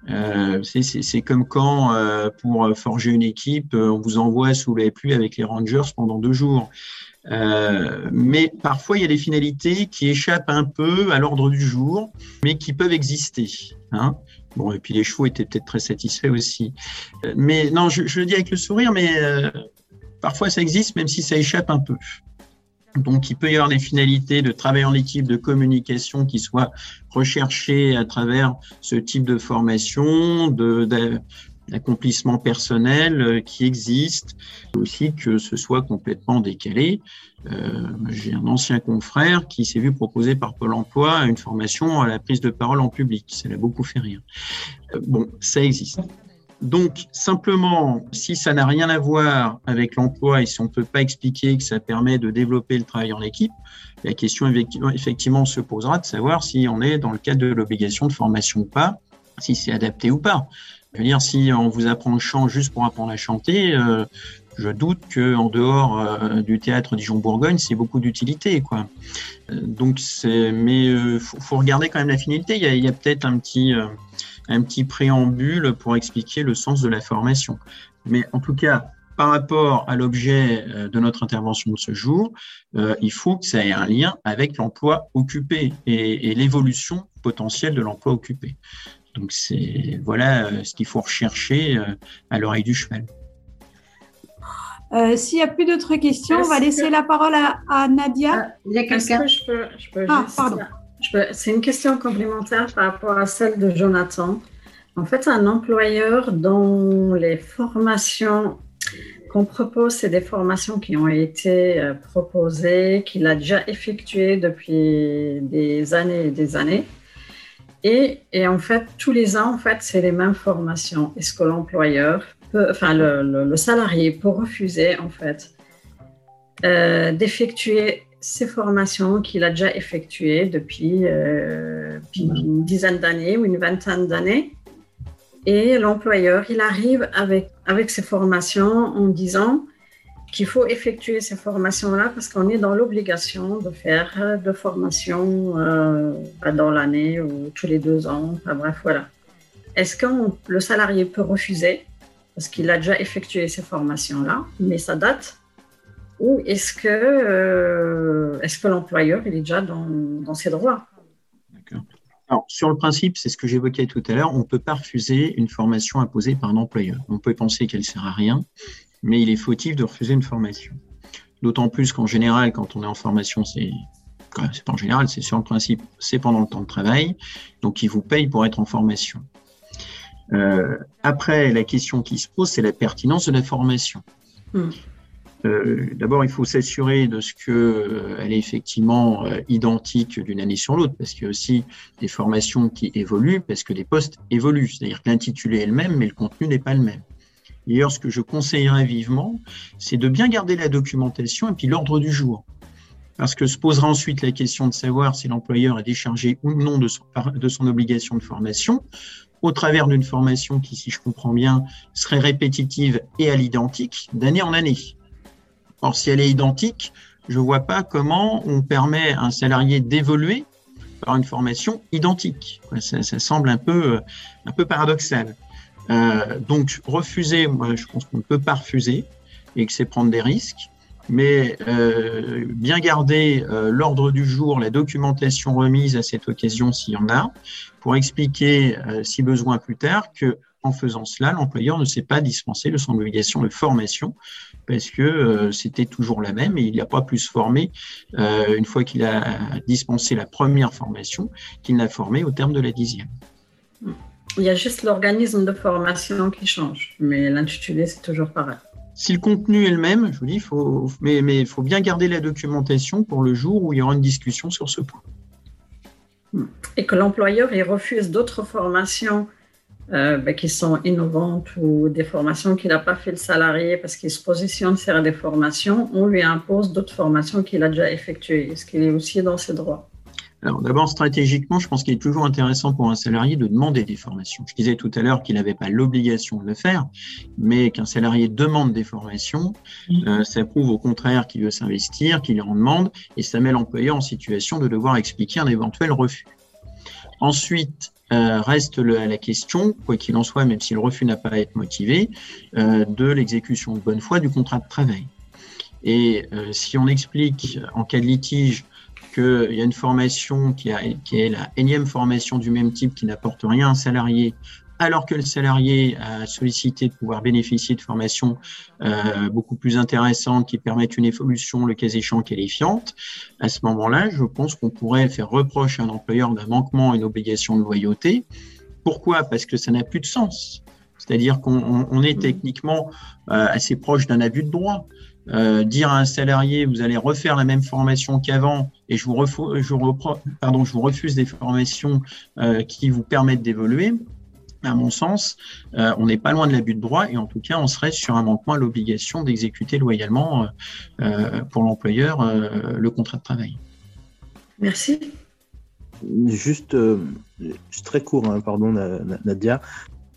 Euh, c'est comme quand, pour forger une équipe, on vous envoie sous les pluies avec les Rangers pendant deux jours. mais parfois, il y a des finalités qui échappent un peu à l'ordre du jour, mais qui peuvent exister. Hein. Bon, et puis les chevaux étaient peut-être très satisfaits aussi. mais non, je, le dis avec le sourire, mais parfois ça existe, même si ça échappe un peu. Donc, il peut y avoir des finalités de travail en équipe, de communication qui soient recherchées à travers ce type de formation, de, personnel euh, qui existe, aussi que ce soit complètement décalé. Euh, j'ai un ancien confrère qui s'est vu proposer par Pôle Emploi une formation à la prise de parole en public. Ça l'a beaucoup fait rire. Euh, bon, ça existe. Donc, simplement, si ça n'a rien à voir avec l'emploi et si on ne peut pas expliquer que ça permet de développer le travail en équipe, la question effectivement se posera de savoir si on est dans le cadre de l'obligation de formation ou pas, si c'est adapté ou pas. Je veux dire, si on vous apprend le chant juste pour apprendre à chanter, euh, je doute qu'en dehors euh, du théâtre Dijon-Bourgogne, c'est beaucoup d'utilité. Euh, donc, c'est, mais il faut, regarder quand même la finalité. Il y a peut-être un petit un petit préambule pour expliquer le sens de la formation. Mais en tout cas, par rapport à l'objet euh, de notre intervention de ce jour, euh, il faut que ça ait un lien avec l'emploi occupé et, l'évolution potentielle de l'emploi occupé. Donc c'est voilà euh, ce qu'il faut rechercher à l'oreille du cheval. S'il n'y a plus d'autres questions, on va laisser la parole à, Nadia. Ah, il y a quelqu'un. ah, pardon. C'est une question complémentaire par rapport à celle de Jonathan. En fait, un employeur dont les formations qu'on propose, c'est des formations qui ont été euh, proposées, qu'il a déjà effectuées depuis des années et des années. Et, en fait, tous les ans, en fait, c'est les mêmes formations. Est-ce que l'employeur, peut, enfin le, le, salarié peut refuser en fait euh, d'effectuer ces formations qu'il a déjà effectuées depuis, euh, une dizaine d'années ou une vingtaine d'années. Et l'employeur, il arrive avec, avec ces formations en disant qu'il faut effectuer ces formations-là parce qu'on est dans l'obligation de faire de formations euh, dans l'année ou tous les deux ans. Enfin, bref, voilà. Est-ce que le salarié peut refuser? Parce qu'il a déjà effectué ces formations-là, mais ça date ou est-ce que, euh, est que l'employeur il est déjà dans, dans ses droits? Alors, sur le principe, c'est ce que j'évoquais tout à l'heure, on ne peut pas refuser une formation imposée par un employeur. On peut penser qu'elle ne sert à rien, mais il est fautif de refuser une formation. D'autant plus qu'en général, quand on est en formation, c'est c'est pas en général, c'est sur le principe, c'est pendant le temps de travail, donc il vous paye pour être en formation. Euh, après, la question qui se pose, c'est la pertinence de la formation. Hmm. Euh, d'abord, il faut s'assurer de ce qu'elle euh, est effectivement euh, identique d'une année sur l'autre, parce qu'il y a aussi des formations qui évoluent, parce que les postes évoluent. C'est-à-dire que l'intitulé est le même, mais le contenu n'est pas le même. D'ailleurs, ce que je conseillerais vivement, c'est de bien garder la documentation et puis l'ordre du jour. Parce que se posera ensuite la question de savoir si l'employeur est déchargé ou non de son obligation de formation au travers d'une formation qui, si je comprends bien, serait répétitive et à l'identique d'année en année. Or, si elle est identique, je ne vois pas comment on permet à un salarié d'évoluer par une formation identique. Ça, semble un peu, un peu paradoxal. Euh, donc, refuser, moi, je pense qu'on ne peut pas refuser et que c'est prendre des risques. Mais euh, bien garder euh, l'ordre du jour, la documentation remise à cette occasion s'il y en a, pour expliquer, si besoin plus tard, que en faisant cela, l'employeur ne s'est pas dispensé de son obligation de formation parce que euh, c'était toujours la même et il n'a pas plus formé euh, une fois qu'il a dispensé la première formation qu'il n'a formé au terme de la dixième. Il y a juste l'organisme de formation qui change, mais l'intitulé, c'est toujours pareil. Si le contenu est le même, je vous dis, faut, mais il faut bien garder la documentation pour le jour où il y aura une discussion sur ce point. Et que l'employeur il refuse d'autres formations euh, ben, qui sont innovantes ou des formations qu'il n'a pas fait le salarié parce qu'il se positionne sur des formations, on lui impose d'autres formations qu'il a déjà effectuées. Est-ce qu'il est aussi dans ses droits alors d'abord, stratégiquement, je pense qu'il est toujours intéressant pour un salarié de demander des formations. Je disais tout à l'heure qu'il n'avait pas l'obligation de le faire, mais qu'un salarié demande des formations, euh, ça prouve au contraire qu'il veut s'investir, qu'il en demande, et ça met l'employeur en situation de devoir expliquer un éventuel refus. Ensuite, euh, reste la question, quoi qu'il en soit, même si le refus n'a pas à être motivé, euh, de l'exécution de bonne foi du contrat de travail. Et euh, si on explique en cas de litige qu'il y a une formation qui, qui, est la énième formation du même type qui n'apporte rien à un salarié alors que le salarié a sollicité de pouvoir bénéficier de formations euh, beaucoup plus intéressantes qui permettent une évolution, le cas échéant, qualifiante, à ce moment-là, je pense qu'on pourrait faire reproche à un employeur d'un manquement à une obligation de loyauté. Pourquoi? Parce que ça n'a plus de sens. C'est-à-dire qu'on est mmh. techniquement euh, assez proche d'un abus de droit. Euh, dire à un salarié vous allez refaire la même formation qu'avant et je vous, refuse, je, pardon, je vous refuse des formations qui vous permettent d'évoluer, à mon sens, euh, on n'est pas loin de l'abus de droit et en tout cas, on serait sur un manquement à l'obligation d'exécuter loyalement euh, euh, pour l'employeur le contrat de travail. Merci. Juste, très court, hein, pardon Nadia,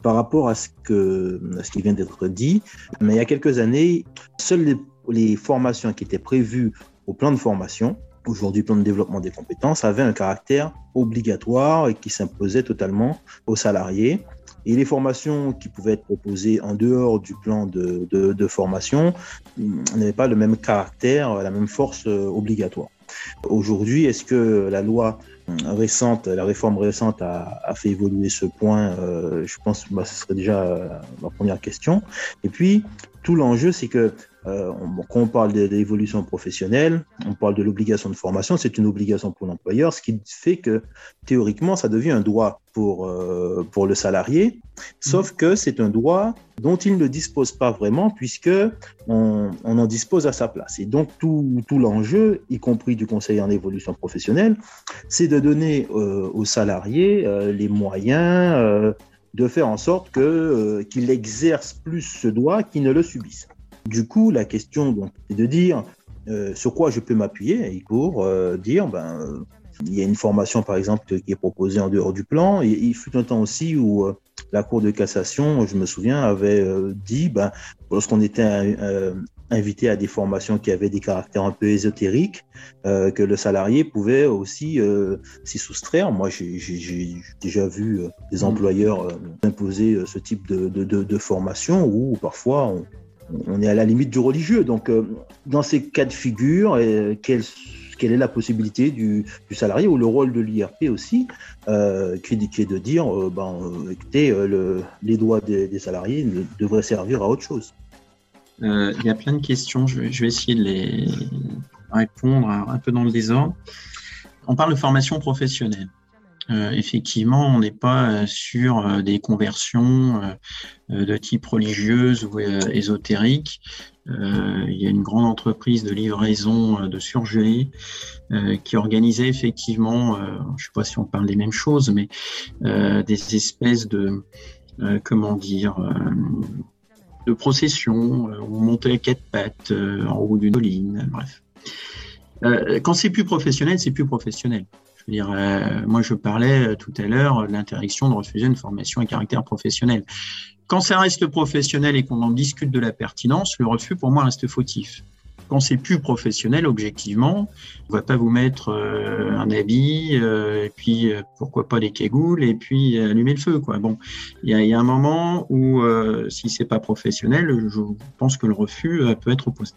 par rapport à ce, que, ce qui vient d'être dit, mais il y a quelques années, seules les, les formations qui étaient prévues au plan de formation aujourd'hui plan de développement des compétences, avait un caractère obligatoire et qui s'imposait totalement aux salariés. Et les formations qui pouvaient être proposées en dehors du plan de, de, formation n'avaient pas le même caractère, la même force euh, obligatoire. Aujourd'hui, est-ce que la loi récente, la réforme récente a, fait évoluer ce point. Euh, je pense que bah, ce serait déjà ma première question. Et puis, tout l'enjeu, c'est que euh, quand on parle de, l'évolution professionnelle, on parle de l'obligation de formation, c'est une obligation pour l'employeur, ce qui fait que théoriquement, ça devient un droit pour, euh, pour le salarié, sauf que c'est un droit dont il ne dispose pas vraiment puisque on, on en dispose à sa place. Et donc tout, tout l'enjeu, y compris du conseiller en évolution professionnelle, c'est de donner euh, aux salariés les moyens de faire en sorte que qu'il exerce plus ce droit qu'il ne le subisse. Du coup, la question donc, est de dire euh, sur quoi je peux m'appuyer pour euh, dire ben, euh, il y a une formation par exemple qui est proposée en dehors du plan. Et il fut un temps aussi où la Cour de cassation, je me souviens, avait dit ben, lorsqu'on était invité à des formations qui avaient des caractères un peu ésotériques, euh, que le salarié pouvait aussi euh, s'y soustraire. Moi, j'ai déjà vu euh, des employeurs euh, imposer ce type de, de, de, de formation où parfois on, on, est à la limite du religieux. Donc, euh, dans ces cas de figure, euh, quelle, quelle est la possibilité du, salarié ou le rôle de l'IRP aussi, euh, qui, est de dire, ben, écoutez, le, les droits des, salariés devraient servir à autre chose il y a plein de questions. Je je vais, essayer de les répondre un peu dans le désordre. On parle de formation professionnelle. Euh, effectivement, on n'est pas sur des conversions euh, de type religieuse ou euh, ésotérique. il y a une grande entreprise de livraison de surgelés qui organisait effectivement, je ne sais pas si on parle des mêmes choses, mais des espèces de, comment dire, de procession, euh, on montait à quatre pattes euh, en haut d'une colline, bref. Euh, quand c'est plus professionnel, c'est plus professionnel. Dire, moi je parlais tout à l'heure de l'interdiction de refuser une formation à caractère professionnel. Quand ça reste professionnel et qu'on en discute de la pertinence, le refus pour moi reste fautif quand c'est plus professionnel, objectivement, on va pas vous mettre euh, un habit euh, et puis euh, pourquoi pas des cagoules et puis allumer le feu. Bon, il y a, y a, un moment où si c'est pas professionnel, je pense que le refus peut être opposé.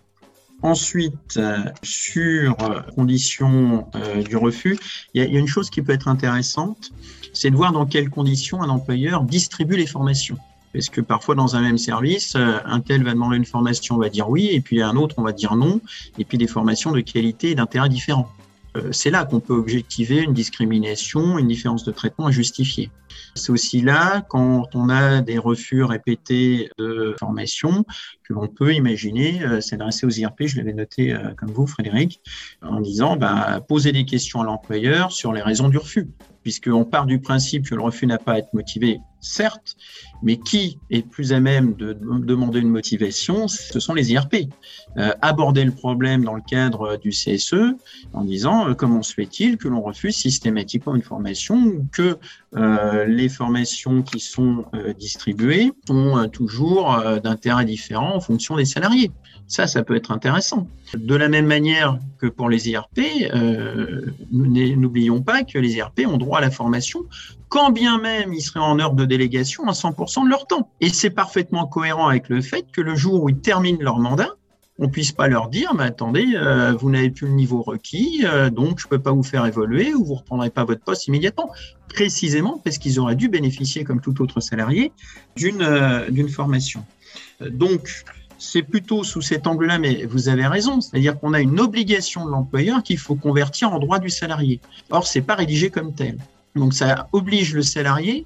Ensuite, sur conditions du refus, il y, a une chose qui peut être intéressante, c'est de voir dans quelles conditions un employeur distribue les formations. Parce que parfois, dans un même service, euh, un tel va demander une formation, on va dire oui, et puis un autre, on va dire non, et puis des formations de qualité et d'intérêt différents. Euh, c'est là qu'on peut objectiver une discrimination, une différence de traitement à. C'est aussi là, quand on a des refus répétés de formation, que l'on peut imaginer euh, s'adresser aux IRP, je l'avais noté euh, comme vous, Frédéric, en disant bah, poser des questions à l'employeur sur les raisons du refus, puisqu'on part du principe que le refus n'a pas à être motivé, certes, mais qui est plus à même de demander une motivation Ce sont les IRP. Euh, aborder le problème dans le cadre du CSE en disant euh, comment se fait-il que l'on refuse systématiquement une formation ou que euh, les formations qui sont distribuées ont toujours d'intérêts différents en fonction des salariés? Ça, ça peut être intéressant. De la même manière que pour les IRP, n'oublions pas que les IRP ont droit à la formation quand bien même ils seraient en heure de délégation à 100% de leur temps. Et c'est parfaitement cohérent avec le fait que le jour où ils terminent leur mandat, on puisse pas leur dire, mais attendez, euh, vous n'avez plus le niveau requis, euh, donc je peux pas vous faire évoluer ou vous reprendrez pas votre poste immédiatement. Précisément parce qu'ils auraient dû bénéficier, comme tout autre salarié, d'une euh, d'une formation. Donc, c'est plutôt sous cet angle-là, mais vous avez raison, c'est-à-dire qu'on a une obligation de l'employeur qu'il faut convertir en droit du salarié. Or, c'est pas rédigé comme tel. Donc, ça oblige le salarié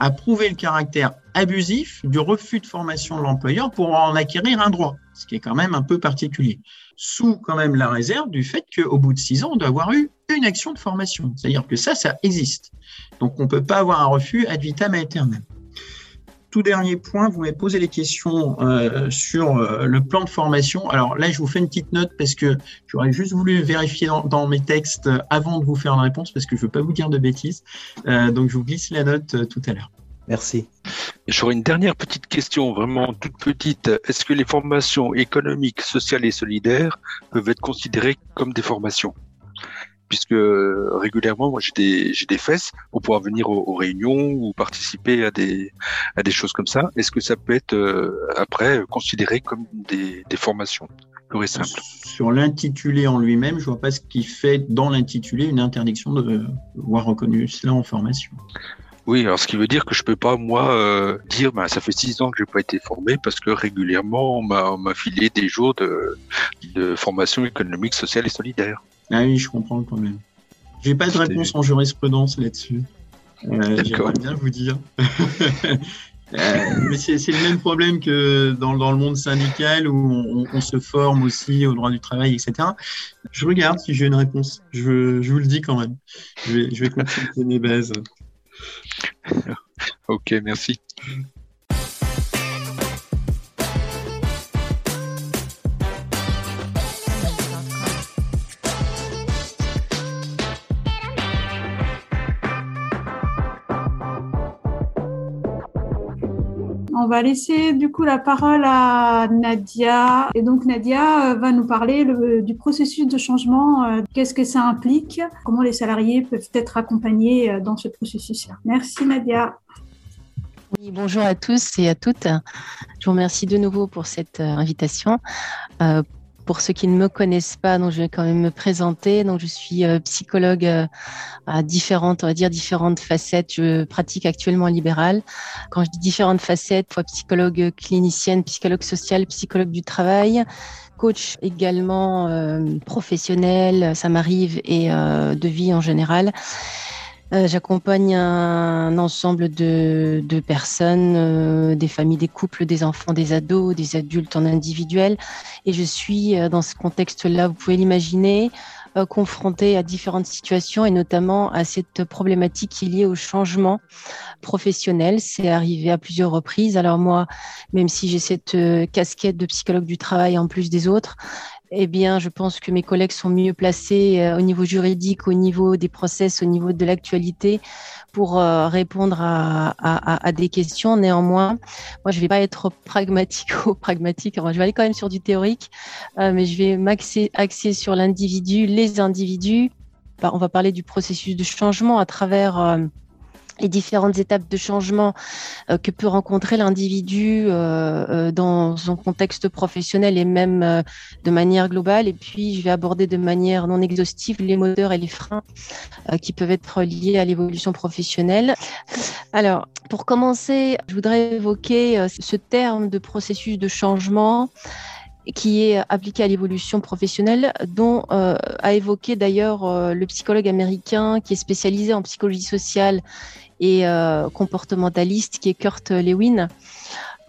à prouver le caractère abusif du refus de formation de l'employeur pour en acquérir un droit, ce qui est quand même un peu particulier, sous quand même la réserve du fait qu'au bout de six ans, on doit avoir eu une action de formation. C'est-à-dire que ça, ça existe. Donc, on ne peut pas avoir un refus ad vitam aeternam tout dernier point, vous m'avez posé les questions euh, sur euh, le plan de formation. Alors là, je vous fais une petite note parce que j'aurais juste voulu vérifier dans, dans, mes textes avant de vous faire une réponse parce que je ne veux pas vous dire de bêtises. Euh, donc, je vous glisse la note euh, tout à l'heure. Merci. J'aurais une dernière petite question, vraiment toute petite. Est-ce que les formations économiques, sociales et solidaires peuvent être considérées comme des formations? Puisque régulièrement, moi, j'ai des, j'ai des fesses pour pouvoir venir aux, aux, réunions ou participer à des, à des choses comme ça. Est-ce que ça peut être euh, après considéré comme des, des formations Pur et simple. Sur l'intitulé en lui-même, je vois pas ce qui fait dans l'intitulé une interdiction de voir reconnu cela en formation. Oui, alors ce qui veut dire que je peux pas, moi, euh, dire, ben, ça fait six ans que j'ai pas été formé parce que régulièrement, on m'a filé des jours de, de formation économique, sociale et solidaire. Ah oui, je comprends le problème. J'ai pas de réponse en jurisprudence là-dessus. Euh, J'aimerais bien vous dire. *laughs* Euh, mais c'est le même problème que dans, dans, le monde syndical où on, on, se forme aussi au droit du travail, etc. Je regarde si j'ai une réponse. Je, je, vous le dis quand même. Je vais, je vais consulter mes bases. *laughs* ok, merci. Va laisser du coup la parole à Nadia. Et donc Nadia euh, va nous parler du processus de changement, euh, qu'est-ce que ça implique, comment les salariés peuvent être accompagnés euh, dans ce processus-là. Merci Nadia. Oui, bonjour à tous et à toutes. Je vous remercie de nouveau pour cette invitation. Pour ceux qui ne me connaissent pas, donc je vais quand même me présenter. Donc je suis euh, psychologue euh, à différentes, on va dire différentes facettes. Je pratique actuellement en libéral. Quand je dis différentes facettes, fois psychologue clinicienne, psychologue sociale, psychologue du travail, coach également euh, professionnel, ça m'arrive et de vie en général. Euh, j'accompagne un, ensemble de, de personnes, euh, des familles, des couples, des enfants, des ados, des adultes en individuel. Et je suis euh, dans ce contexte-là, vous pouvez l'imaginer, confrontée à différentes situations et notamment à cette problématique qui est liée au changement professionnel. C'est arrivé à plusieurs reprises. Alors moi, même si j'ai cette casquette de psychologue du travail en plus des autres, eh bien, je pense que mes collègues sont mieux placés euh, au niveau juridique, au niveau des process, au niveau de l'actualité pour euh, répondre à, des questions. Néanmoins, moi, je ne vais pas être pragmatico-pragmatique. *laughs* je vais aller quand même sur du théorique, euh, mais je vais m'axer sur l'individu, les individus. Bah, on va parler du processus de changement à travers les différentes étapes de changement euh, que peut rencontrer l'individu euh, euh, dans son contexte professionnel et même de manière globale. Et puis, je vais aborder de manière non exhaustive les moteurs et les freins qui peuvent être liés à l'évolution professionnelle. Alors, pour commencer, je voudrais évoquer ce terme de processus de changement qui est appliqué à l'évolution professionnelle, dont a évoqué d'ailleurs le psychologue américain qui est spécialisé en psychologie sociale et euh, comportementaliste qui est Kurt Lewin.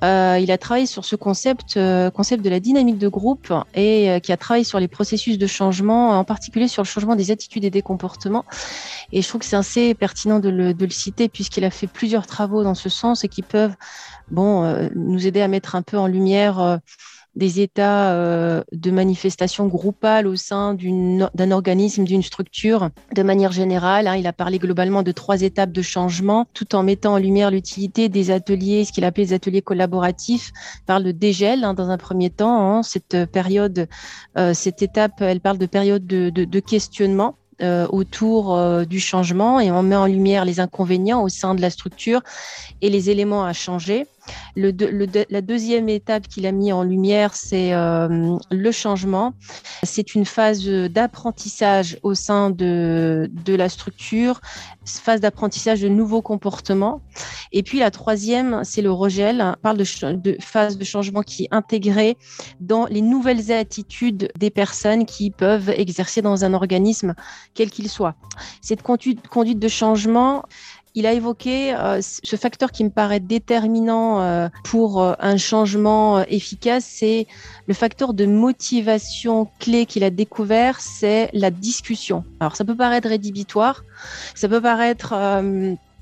Euh, il a travaillé sur ce concept, euh, concept de la dynamique de groupe et euh, qui a travaillé sur les processus de changement, en particulier sur le changement des attitudes et des comportements. Et je trouve que c'est assez pertinent de le, de le citer puisqu'il a fait plusieurs travaux dans ce sens et qui peuvent bon, nous aider à mettre un peu en lumière des états euh, de manifestation groupale au sein d'un organisme, d'une structure. De manière générale, hein, il a parlé globalement de trois étapes de changement, tout en mettant en lumière l'utilité des ateliers, ce qu'il appelait les ateliers collaboratifs. Il parle de dégel hein, dans un premier temps. Hein, cette période, euh, cette étape, elle parle de période de, questionnement euh, autour du changement et on met en lumière les inconvénients au sein de la structure et les éléments à changer. La deuxième étape qu'il a mis en lumière, c'est euh, le changement. C'est une phase d'apprentissage au sein de, la structure, phase d'apprentissage de nouveaux comportements. Et puis la troisième, c'est le regel. On parle de, phase de changement qui est intégrée dans les nouvelles attitudes des personnes qui peuvent exercer dans un organisme, quel qu'il soit. Cette conduite de changement, il a évoqué euh, ce facteur qui me paraît déterminant euh, pour euh, un changement efficace, c'est le facteur de motivation clé qu'il a découvert, c'est la discussion. Alors ça peut paraître rédhibitoire, ça peut paraître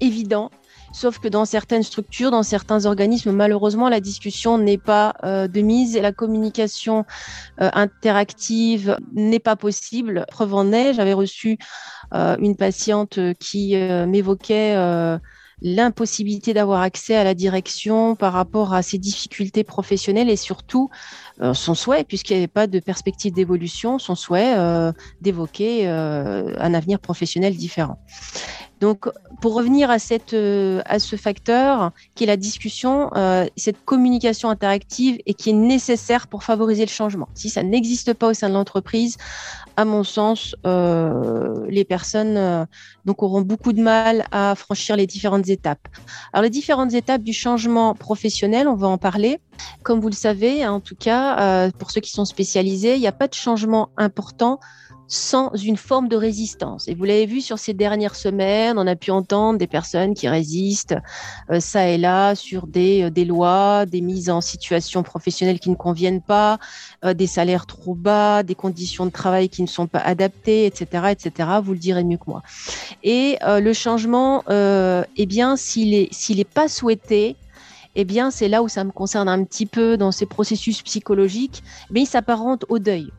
évident, Sauf que dans certaines structures, dans certains organismes, malheureusement, la discussion n'est pas euh, de mise et la communication euh, interactive n'est pas possible. Preuve en est, j'avais reçu euh, une patiente qui m'évoquait l'impossibilité d'avoir accès à la direction par rapport à ses difficultés professionnelles et surtout son souhait, puisqu'il n'y avait pas de perspective d'évolution, son souhait d'évoquer un avenir professionnel différent. Donc, pour revenir euh, à ce facteur qui est la discussion, euh, cette communication interactive et qui est nécessaire pour favoriser le changement. Si ça n'existe pas au sein de l'entreprise, à mon sens, euh, les personnes donc auront beaucoup de mal à franchir les différentes étapes. Alors, les différentes étapes du changement professionnel, on va en parler. Comme vous le savez, en tout cas, pour ceux qui sont spécialisés, il n'y a pas de changement important sans une forme de résistance. Et vous l'avez vu sur ces dernières semaines, on a pu entendre des personnes qui résistent euh, ça et là sur des, euh, des lois, des mises en situation professionnelle qui ne conviennent pas, euh, des salaires trop bas, des conditions de travail qui ne sont pas adaptées, etc., etc. Vous le direz mieux que moi. Et le changement, eh bien, s'il est s'il pas souhaité, eh bien, c'est là où ça me concerne un petit peu dans ces processus psychologiques, mais il s'apparente au deuil.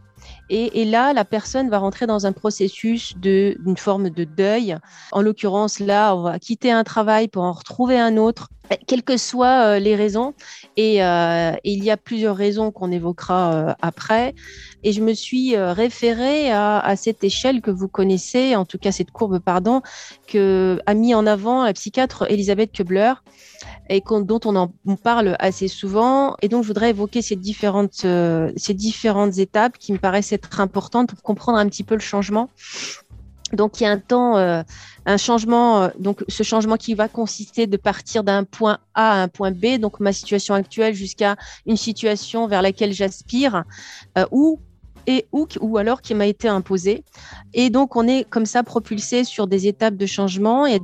Et, là, la personne va rentrer dans un processus d'une forme de deuil. En l'occurrence, là, on va quitter un travail pour en retrouver un autre, quelles que soient euh, les raisons. Et, euh, et, il y a plusieurs raisons qu'on évoquera euh, après. Et je me suis référée à, à, cette échelle que vous connaissez, en tout cas cette courbe, pardon, que a mis en avant la psychiatre Elisabeth Kubler et dont on en on parle assez souvent. Et donc, je voudrais évoquer ces différentes, euh, ces différentes étapes qui me paraissent être importantes pour comprendre un petit peu le changement. Donc, il y a un temps, euh, un changement, euh, donc ce changement qui va consister de partir d'un point A à un point B, donc ma situation actuelle jusqu'à une situation vers laquelle j'aspire, ou et ou, alors qui m'a été imposé. Et donc, on est comme ça propulsé sur des étapes de changement. Il y a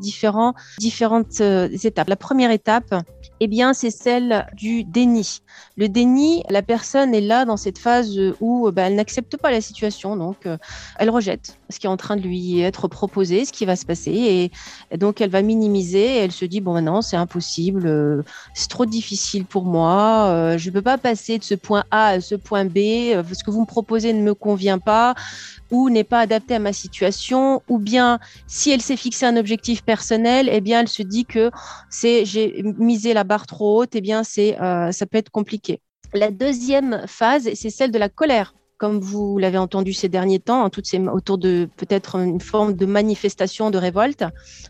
différentes euh, étapes. La première étape, eh bien, c'est celle du déni. Le déni, la personne est là dans cette phase où ben, elle n'accepte pas la situation, donc euh, elle rejette ce qui est en train de lui être proposé, ce qui va se passer, et, donc elle va minimiser. Elle se dit bon, non, c'est impossible, euh, c'est trop difficile pour moi, euh, je ne peux pas passer de ce point A à ce point B, euh, ce que vous me proposez ne me convient pas ou n'est pas adapté à ma situation, ou bien si elle s'est fixé un objectif personnel, eh bien elle se dit que c'est j'ai misé la barre trop haute, eh bien c'est euh, ça peut être compliqué. La deuxième phase, c'est celle de la colère comme vous l'avez entendu ces derniers temps, ces, autour de peut-être une forme de manifestation de révolte,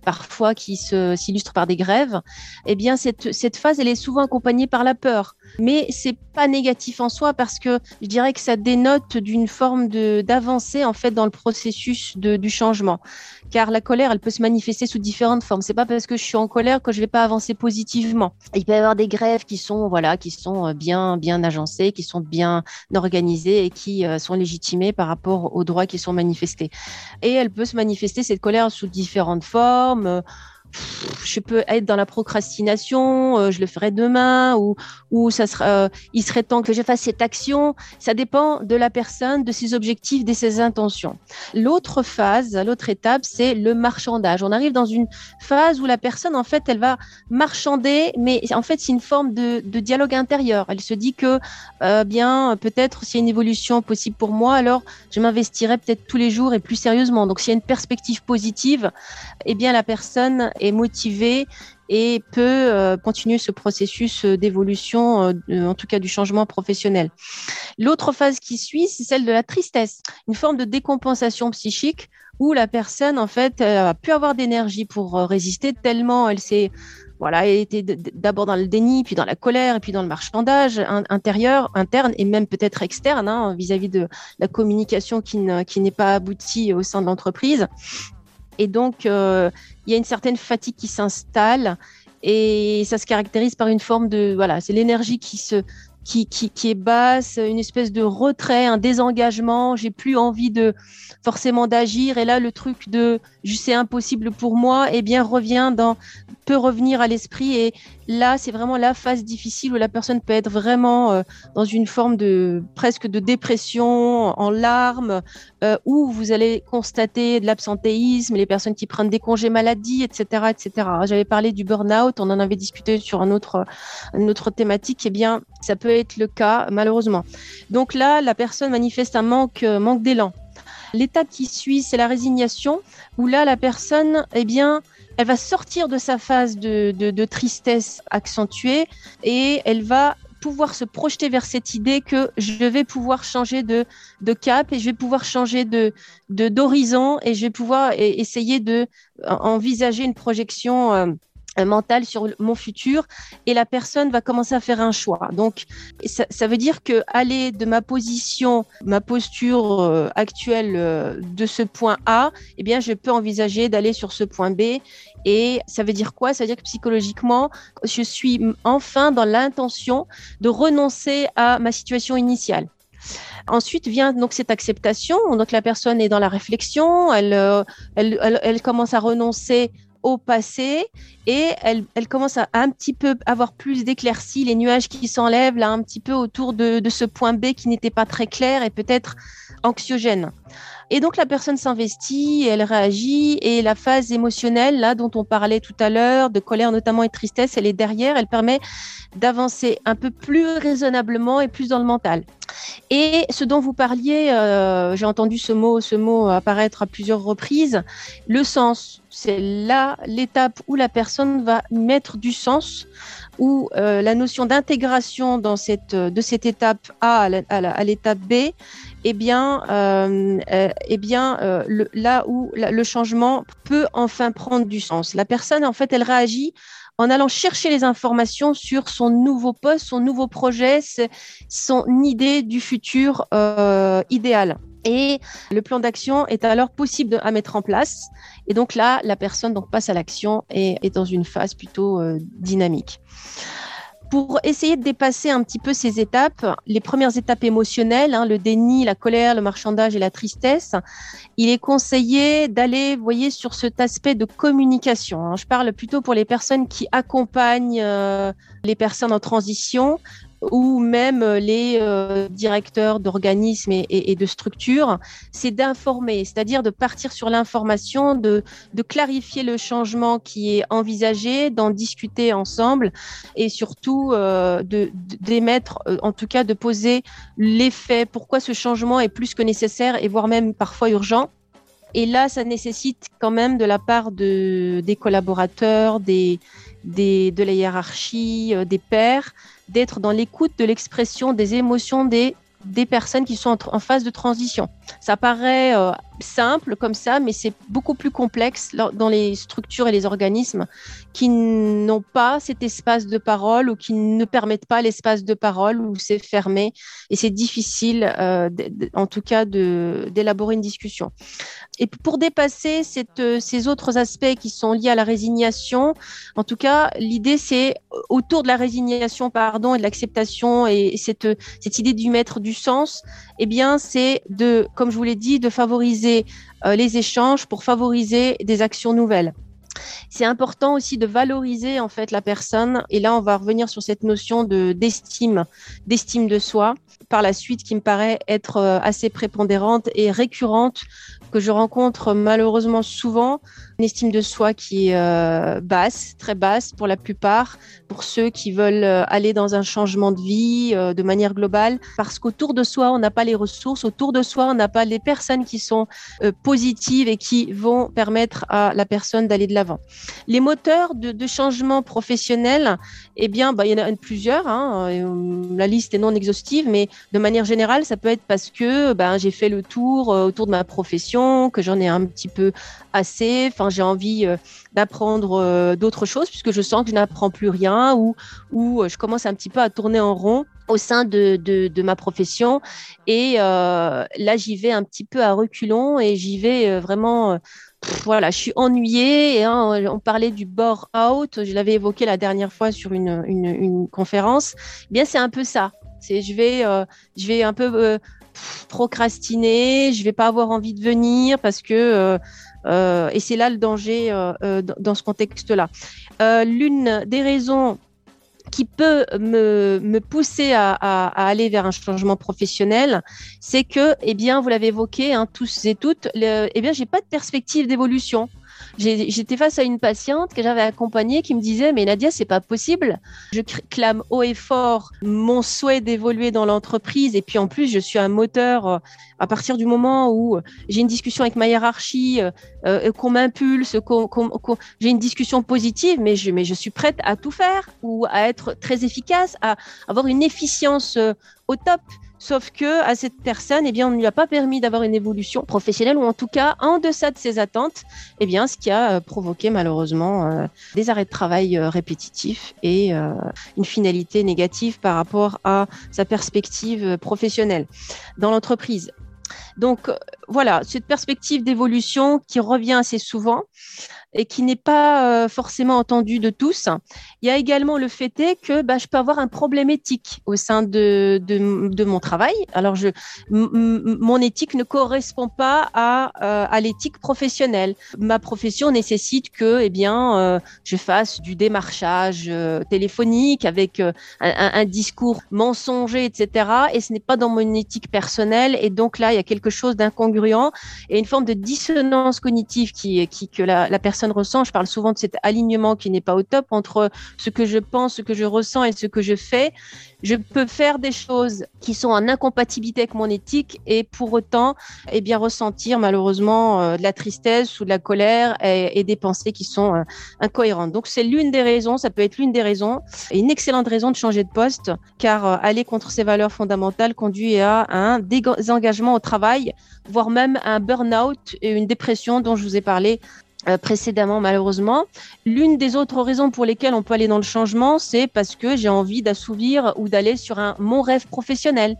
parfois qui s'illustre par des grèves, eh bien cette, phase, elle est souvent accompagnée par la peur. Mais c'est pas négatif en soi parce que je dirais que ça dénote d'une forme d'avancée en fait dans le processus du changement. Car la colère, elle peut se manifester sous différentes formes. C'est pas parce que je suis en colère que je vais pas avancer positivement. Il peut y avoir des grèves qui sont voilà, qui sont bien bien agencées, qui sont bien organisées et qui sont légitimées par rapport aux droits qui sont manifestés. Et elle peut se manifester cette colère sous différentes formes je peux être dans la procrastination, euh, je le ferai demain, ou, ou ça sera, euh, il serait temps que je fasse cette action. Ça dépend de la personne, de ses objectifs, de ses intentions. L'autre phase, l'autre étape, c'est le marchandage. On arrive dans une phase où la personne, en fait, elle va marchander, mais en fait, c'est une forme de, dialogue intérieur. Elle se dit que, euh, bien, peut-être s'il y a une évolution possible pour moi, alors je m'investirai peut-être tous les jours et plus sérieusement. Donc, s'il y a une perspective positive, eh bien, la personne motivée et peut euh, continuer ce processus d'évolution, euh, en tout cas du changement professionnel. L'autre phase qui suit, c'est celle de la tristesse, une forme de décompensation psychique où la personne, en fait, a pu avoir d'énergie pour résister tellement elle s'est voilà, elle était d'abord dans le déni, puis dans la colère, et puis dans le marchandage intérieur, interne et même peut-être externe hein, vis-à-vis -vis de la communication qui n'est pas aboutie au sein de l'entreprise. Et donc, euh, il y a une certaine fatigue qui s'installe et ça se caractérise par une forme de voilà, c'est l'énergie qui qui, qui, qui, est basse, une espèce de retrait, un désengagement. J'ai plus envie de forcément d'agir. Et là, le truc de c'est impossible pour moi, eh bien, revient dans, peut revenir à l'esprit. Et là, c'est vraiment la phase difficile où la personne peut être vraiment euh, dans une forme de presque de dépression, en larmes, euh, où vous allez constater de l'absentéisme, les personnes qui prennent des congés maladie, etc., etc. J'avais parlé du burn-out, on en avait discuté sur un autre, une autre thématique. Eh bien, ça peut être le cas, malheureusement. Donc là, la personne manifeste un manque, manque d'élan. L'étape qui suit, c'est la résignation, où là, la personne, eh bien, elle va sortir de sa phase de tristesse accentuée et elle va pouvoir se projeter vers cette idée que je vais pouvoir changer de, de cap et je vais pouvoir changer de d'horizon et je vais pouvoir essayer de envisager une projection mental sur mon futur et la personne va commencer à faire un choix. Donc, ça, veut dire que aller de ma position, ma posture euh, actuelle euh, de ce point A, eh bien, je peux envisager d'aller sur ce point B. Et ça veut dire quoi? Ça veut dire que psychologiquement, je suis enfin dans l'intention de renoncer à ma situation initiale. Ensuite vient donc cette acceptation. Donc la personne est dans la réflexion, elle, euh, elle, elle, elle commence à renoncer au passé et elle, commence à un petit peu avoir plus d'éclaircies, les nuages qui s'enlèvent là un petit peu autour de, de ce point B qui n'était pas très clair et peut-être anxiogène. Et donc la personne s'investit, elle réagit et la phase émotionnelle là dont on parlait tout à l'heure, de colère notamment et de tristesse, elle est derrière, elle permet d'avancer un peu plus raisonnablement et plus dans le mental. Et ce dont vous parliez, euh, j'ai entendu ce mot, ce mot apparaître à plusieurs reprises, le sens. C'est là l'étape où la personne va mettre du sens, où euh, la notion d'intégration dans cette, de cette étape A à l'étape B eh bien, euh, euh, eh bien euh, là où le changement peut enfin prendre du sens. La personne, en fait, elle réagit en allant chercher les informations sur son nouveau poste, son nouveau projet, son idée du futur idéal. Et le plan d'action est alors possible à mettre en place. Et donc là, la personne donc, passe à l'action et est dans une phase plutôt dynamique. Pour essayer de dépasser un petit peu ces étapes, les premières étapes émotionnelles, hein, le déni, la colère, le marchandage et la tristesse, il est conseillé d'aller, voyez, sur cet aspect de communication. Hein. Je parle plutôt pour les personnes qui accompagnent euh, les personnes en transition, ou même euh, les euh, directeurs d'organismes et, de structures, c'est d'informer, c'est-à-dire de partir sur l'information, de, clarifier le changement qui est envisagé, d'en discuter ensemble et surtout euh, d'émettre, en tout cas de poser l'effet, pourquoi ce changement est plus que nécessaire et voire même parfois urgent. Et là, ça nécessite quand même de la part de, des collaborateurs, des, des, de la hiérarchie, des pairs, d'être dans l'écoute de l'expression des émotions des, des personnes qui sont en, phase de transition. Ça paraît euh, simple comme ça, mais c'est beaucoup plus complexe dans les structures et les organismes qui n'ont pas cet espace de parole ou qui ne permettent pas l'espace de parole où c'est fermé et c'est difficile, euh, en tout cas, d'élaborer une discussion. Et pour dépasser euh, ces autres aspects qui sont liés à la résignation, en tout cas, l'idée c'est autour de la résignation, pardon, et de l'acceptation et cette, idée du mettre du sens, eh bien, c'est de, comme je vous l'ai dit, de favoriser euh, les échanges pour favoriser des actions nouvelles. C'est important aussi de valoriser en fait la personne. Et là, on va revenir sur cette notion de d'estime, d'estime de soi. Par la suite, qui me paraît être euh, assez prépondérante et récurrente que je rencontre malheureusement souvent une estime de soi qui est euh, basse, très basse pour la plupart, pour ceux qui veulent euh, aller dans un changement de vie euh, de manière globale, parce qu'autour de soi, on n'a pas les ressources, autour de soi, on n'a pas les personnes qui sont positives et qui vont permettre à la personne d'aller de l'avant. Les moteurs de, changement professionnel, eh bien, bah, il y en a plusieurs. Hein, la liste est non exhaustive, mais de manière générale, ça peut être parce que ben, j'ai fait le tour autour de ma profession, que j'en ai un petit peu assez. J'ai envie euh, d'apprendre euh, d'autres choses puisque je sens que je n'apprends plus rien ou, ou euh, je commence un petit peu à tourner en rond au sein de, de, ma profession. Et là, j'y vais un petit peu à reculons et j'y vais vraiment. voilà, je suis ennuyée. Hein, on parlait du bore out. Je l'avais évoqué la dernière fois sur une, une, conférence. Eh bien, c'est un peu ça. C'est je vais, je vais un peu procrastiner. Je vais pas avoir envie de venir parce que et c'est là le danger euh, euh, dans ce contexte-là. L'une des raisons qui peut me, pousser à, à, aller vers un changement professionnel, c'est que, eh bien, vous l'avez évoqué, hein, tous et toutes, le, eh bien, j'ai pas de perspective d'évolution. J'étais face à une patiente que j'avais accompagnée qui me disait mais Nadia c'est pas possible. Je clame haut et fort mon souhait d'évoluer dans l'entreprise et puis en plus je suis un moteur euh, à partir du moment où j'ai une discussion avec ma hiérarchie, euh, euh, qu'on m'impulse, qu'on, j'ai une discussion positive, mais je, mais je suis prête à tout faire ou à être très efficace, à avoir une efficience au top. Sauf que à cette personne, eh bien, on ne lui a pas permis d'avoir une évolution professionnelle ou en tout cas en deçà de ses attentes, eh ce qui a euh, provoqué malheureusement euh, des arrêts de travail euh, répétitifs et une finalité négative par rapport à sa perspective professionnelle dans l'entreprise. Donc voilà, cette perspective d'évolution qui revient assez souvent et qui n'est pas euh, forcément entendu de tous. Il y a également le fait que bah, je peux avoir un problème éthique au sein de, de, mon travail. Alors, je, mon éthique ne correspond pas à, euh, à l'éthique professionnelle. Ma profession nécessite que eh bien, euh, je fasse du démarchage téléphonique avec un, un, discours mensonger, etc. Et ce n'est pas dans mon éthique personnelle. Et donc là, il y a quelque chose d'incongruent et une forme de dissonance cognitive qui, qui que la, personne ressent. Je parle souvent de cet alignement qui n'est pas au top entre ce que je pense, ce que je ressens et ce que je fais. Je peux faire des choses qui sont en incompatibilité avec mon éthique et pour autant, eh bien, ressentir malheureusement euh, de la tristesse ou de la colère et, des pensées qui sont euh, incohérentes. Donc, c'est l'une des raisons, ça peut être l'une des raisons et une excellente raison de changer de poste car euh, aller contre ses valeurs fondamentales conduit à un désengagement au travail, voire même un burn-out et une dépression dont je vous ai parlé précédemment malheureusement. L'une des autres raisons pour lesquelles on peut aller dans le changement, c'est parce que j'ai envie d'assouvir ou d'aller sur un mon rêve professionnel,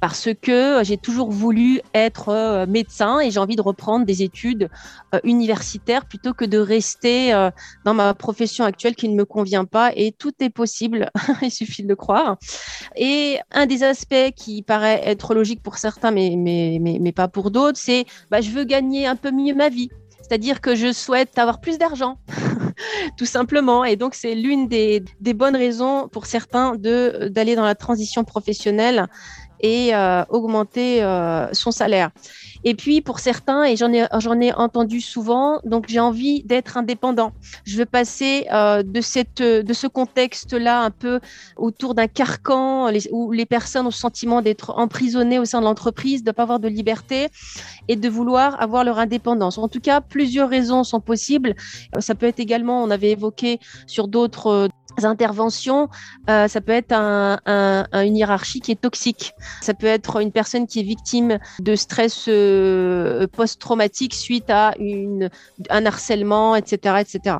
parce que j'ai toujours voulu être euh, médecin et j'ai envie de reprendre des études euh, universitaires plutôt que de rester dans ma profession actuelle qui ne me convient pas. Et tout est possible, *laughs* il suffit de le croire. Et un des aspects qui paraît être logique pour certains, mais mais mais, mais pas pour d'autres, c'est bah, je veux gagner un peu mieux ma vie. C'est-à-dire que je souhaite avoir plus d'argent, *laughs* tout simplement. Et donc, c'est l'une des, bonnes raisons pour certains d'aller dans la transition professionnelle et euh, augmenter euh, son salaire. Et puis pour certains, et j'en ai, j'en ai entendu souvent, donc j'ai envie d'être indépendant. Je veux passer euh, de, cette, de ce contexte-là un peu autour d'un carcan où les personnes ont le sentiment d'être emprisonnées au sein de l'entreprise, de ne pas avoir de liberté et de vouloir avoir leur indépendance. En tout cas, plusieurs raisons sont possibles. Ça peut être également, on avait évoqué sur d'autres interventions, euh, ça peut être un, un, une hiérarchie qui est toxique. Ça peut être une personne qui est victime de stress euh, post-traumatique suite à un harcèlement, etc., etc.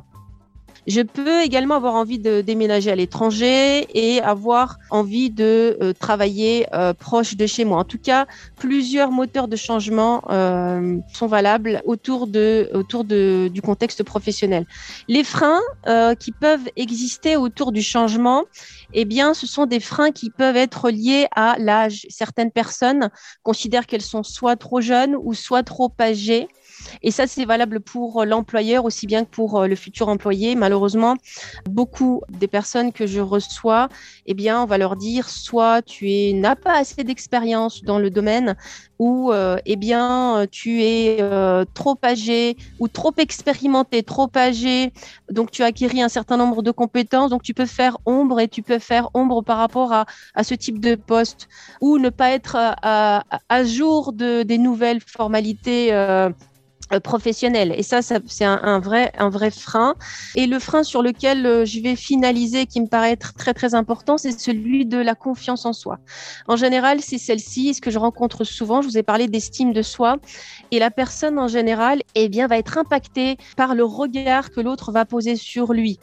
Je peux également avoir envie de déménager à l'étranger et avoir envie de euh, travailler euh, proche de chez moi. En tout cas, plusieurs moteurs de changement euh, sont valables autour de autour de, du contexte professionnel. Les freins qui peuvent exister autour du changement, eh bien, ce sont des freins qui peuvent être liés à l'âge. Certaines personnes considèrent qu'elles sont soit trop jeunes ou soit trop âgées et ça, c'est valable pour l'employeur aussi bien que pour euh, le futur employé. Malheureusement, beaucoup des personnes que je reçois, eh bien, on va leur dire soit tu n'as pas assez d'expérience dans le domaine, ou euh, eh bien tu es euh, trop âgé ou trop expérimenté, trop âgé, donc tu as acquis un certain nombre de compétences, donc tu peux faire ombre et tu peux faire ombre par rapport à, à ce type de poste, ou ne pas être à, jour de, des nouvelles formalités euh, professionnel. Et ça, ça c'est un, un, vrai, un vrai frein. Et le frein sur lequel euh, je vais finaliser, qui me paraît être très très important, c'est celui de la confiance en soi. En général, c'est celle-ci, ce que je rencontre souvent. Je vous ai parlé d'estime de soi. Et la personne en général, eh bien, va être impactée par le regard que l'autre va poser sur lui.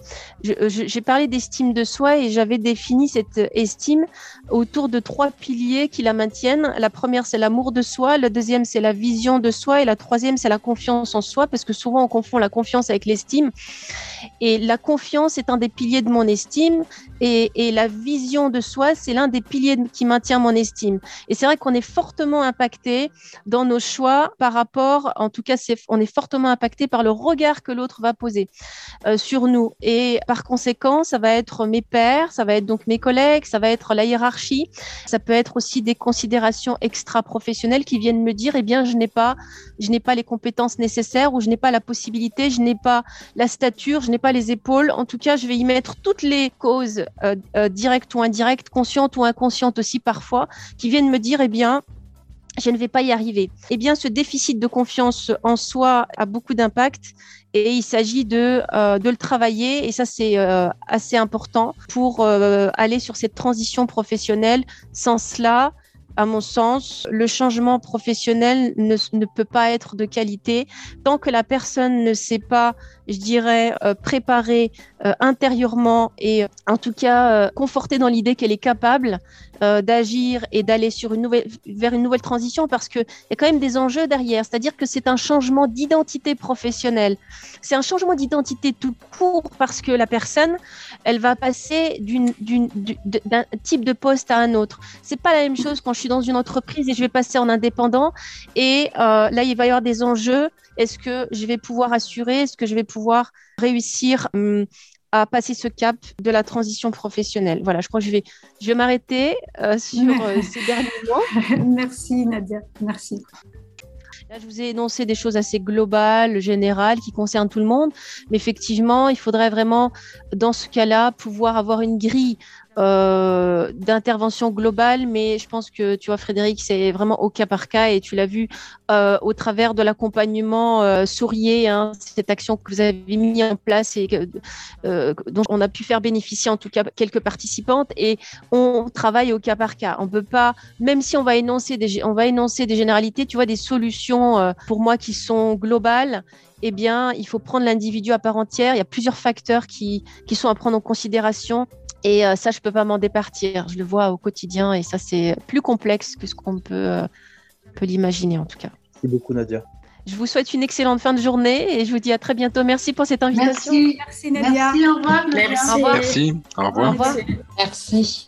Euh, j'ai parlé d'estime de soi et j'avais défini cette estime autour de trois piliers qui la maintiennent. La première, c'est l'amour de soi. La deuxième, c'est la vision de soi. Et la troisième, c'est la confiance confiance en soi, parce que souvent on confond la confiance avec l'estime. Et la confiance est un des piliers de mon estime, et, la vision de soi, c'est l'un des piliers qui maintient mon estime. Et c'est vrai qu'on est fortement impacté dans nos choix par rapport, en tout cas, c'est, on est fortement impacté par le regard que l'autre va poser euh, sur nous. Et par conséquent, ça va être mes pairs, ça va être donc mes collègues, ça va être la hiérarchie, ça peut être aussi des considérations extra-professionnelles qui viennent me dire, eh bien, je n'ai pas, je n'ai pas les compétences compétences nécessaires ou je n'ai pas la possibilité, je n'ai pas la stature, je n'ai pas les épaules. En tout cas, je vais y mettre toutes les causes euh, euh, directes ou indirectes, conscientes ou inconscientes aussi parfois, qui viennent me dire, eh bien, je ne vais pas y arriver. Eh bien, ce déficit de confiance en soi a beaucoup d'impact et il s'agit de, euh, le travailler et ça c'est assez important pour aller sur cette transition professionnelle. Sans cela, à mon sens, le changement professionnel ne, peut pas être de qualité tant que la personne ne sait pas, je dirais, euh, préparer euh, intérieurement et euh, en tout cas conforter dans l'idée qu'elle est capable d'agir et d'aller sur une nouvelle vers une nouvelle transition parce que il y a quand même des enjeux derrière, c'est-à-dire que c'est un changement d'identité professionnelle. C'est un changement d'identité tout court parce que la personne, elle va passer d'un type de poste à un autre. C'est pas la même chose quand je suis dans une entreprise et je vais passer en indépendant et euh, là il va y avoir des enjeux. Est-ce que je vais pouvoir assurer? Est-ce que je vais pouvoir réussir hum, à passer ce cap de la transition professionnelle. Voilà, je crois que je vais, je vais m'arrêter euh, sur *laughs* euh, ces derniers mots. Merci Nadia, merci. Là, je vous ai énoncé des choses assez globales, générales, qui concernent tout le monde. Mais effectivement, il faudrait vraiment, dans ce cas-là, pouvoir avoir une grille euh, d'intervention globale, mais je pense que tu vois Frédéric, c'est vraiment au cas par cas et tu l'as vu euh, au travers de l'accompagnement euh, hein, cette action que vous avez mis en place et que, euh, dont on a pu faire bénéficier en tout cas quelques participantes et on travaille au cas par cas. On peut pas, même si on va énoncer des, on va énoncer des généralités, tu vois, des solutions euh, pour moi qui sont globales eh bien, il faut prendre l'individu à part entière. Il y a plusieurs facteurs qui, qui sont à prendre en considération et euh, ça, je peux pas m'en départir. Je le vois au quotidien et ça, c'est plus complexe que ce qu'on peut, euh, peut l'imaginer en tout cas. Merci beaucoup, Nadia. Je vous souhaite une excellente fin de journée et je vous dis à très bientôt. Merci pour cette invitation. Merci, merci Nadia. Merci, au revoir. Merci. Au revoir. Merci. Au revoir. Au revoir. Merci.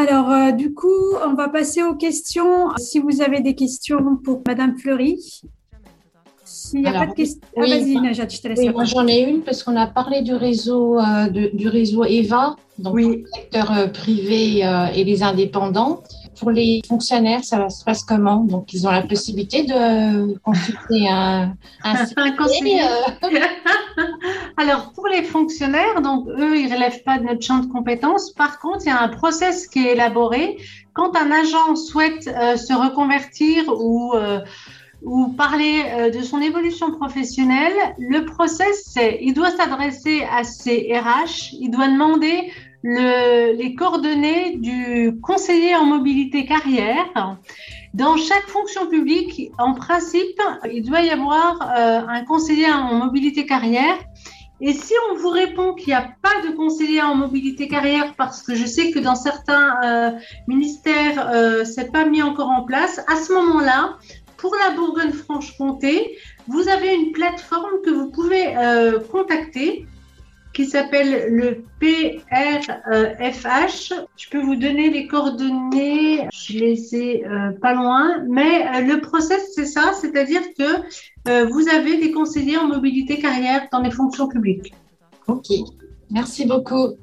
Alors, euh, du coup, on va passer aux questions. Si vous avez des questions pour Madame Fleury. S'il n'y a Alors, pas de questions. Ah, vas-y, Najat, je te laisse. Oui, moi j'en ai une parce qu'on a parlé du réseau, euh, de- du réseau EVA, donc Oui. le secteur euh, privé euh, et les indépendants. Pour les fonctionnaires, ça se passe comment? Donc ils ont la possibilité de consulter un, un conseiller. euh, *laughs* Alors, pour les fonctionnaires, donc eux, ils relèvent pas de notre champ de compétences. Par contre, il y a un process qui est élaboré. Quand un agent souhaite euh, se reconvertir ou, euh, ou parler de son évolution professionnelle, le process, c'est il doit s'adresser à ses RH, il doit demander le, les coordonnées du conseiller en mobilité carrière. Dans chaque fonction publique, en principe, il doit y avoir euh, un conseiller en mobilité carrière. Et si on vous répond qu'il n'y a pas de conseiller en mobilité carrière, parce que je sais que dans certains euh, ministères, euh, c'est pas mis encore en place, à ce moment-là, pour la Bourgogne-Franche-Comté, vous avez une plateforme que vous pouvez euh, contacter qui s'appelle le PRFH. Je peux vous donner les coordonnées, je les ai euh, pas loin, mais euh, le process c'est ça, c'est-à-dire que euh, vous avez des conseillers en mobilité carrière dans les fonctions publiques. Ok, merci beaucoup.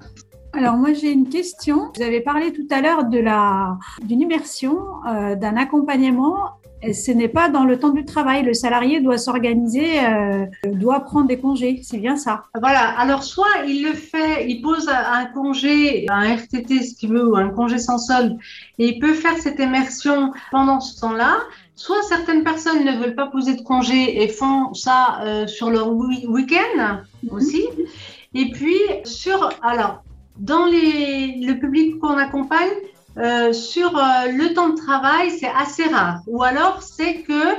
Alors, moi, j'ai une question. Vous avez parlé tout à l'heure de la, d'une immersion, d'un accompagnement. Et ce n'est pas dans le temps du travail. Le salarié doit s'organiser, euh, doit prendre des congés. C'est bien ça. Voilà, alors soit il le fait, il pose un congé, un RTT ce qu'il veut, ou un congé sans solde, et il peut faire cette immersion pendant ce temps-là. Soit certaines personnes ne veulent pas poser de congé et font ça euh, sur leur week-end aussi. Et puis sur, alors dans les, le public qu'on accompagne, euh, sur euh, le temps de travail, c'est assez rare. Ou alors, c'est que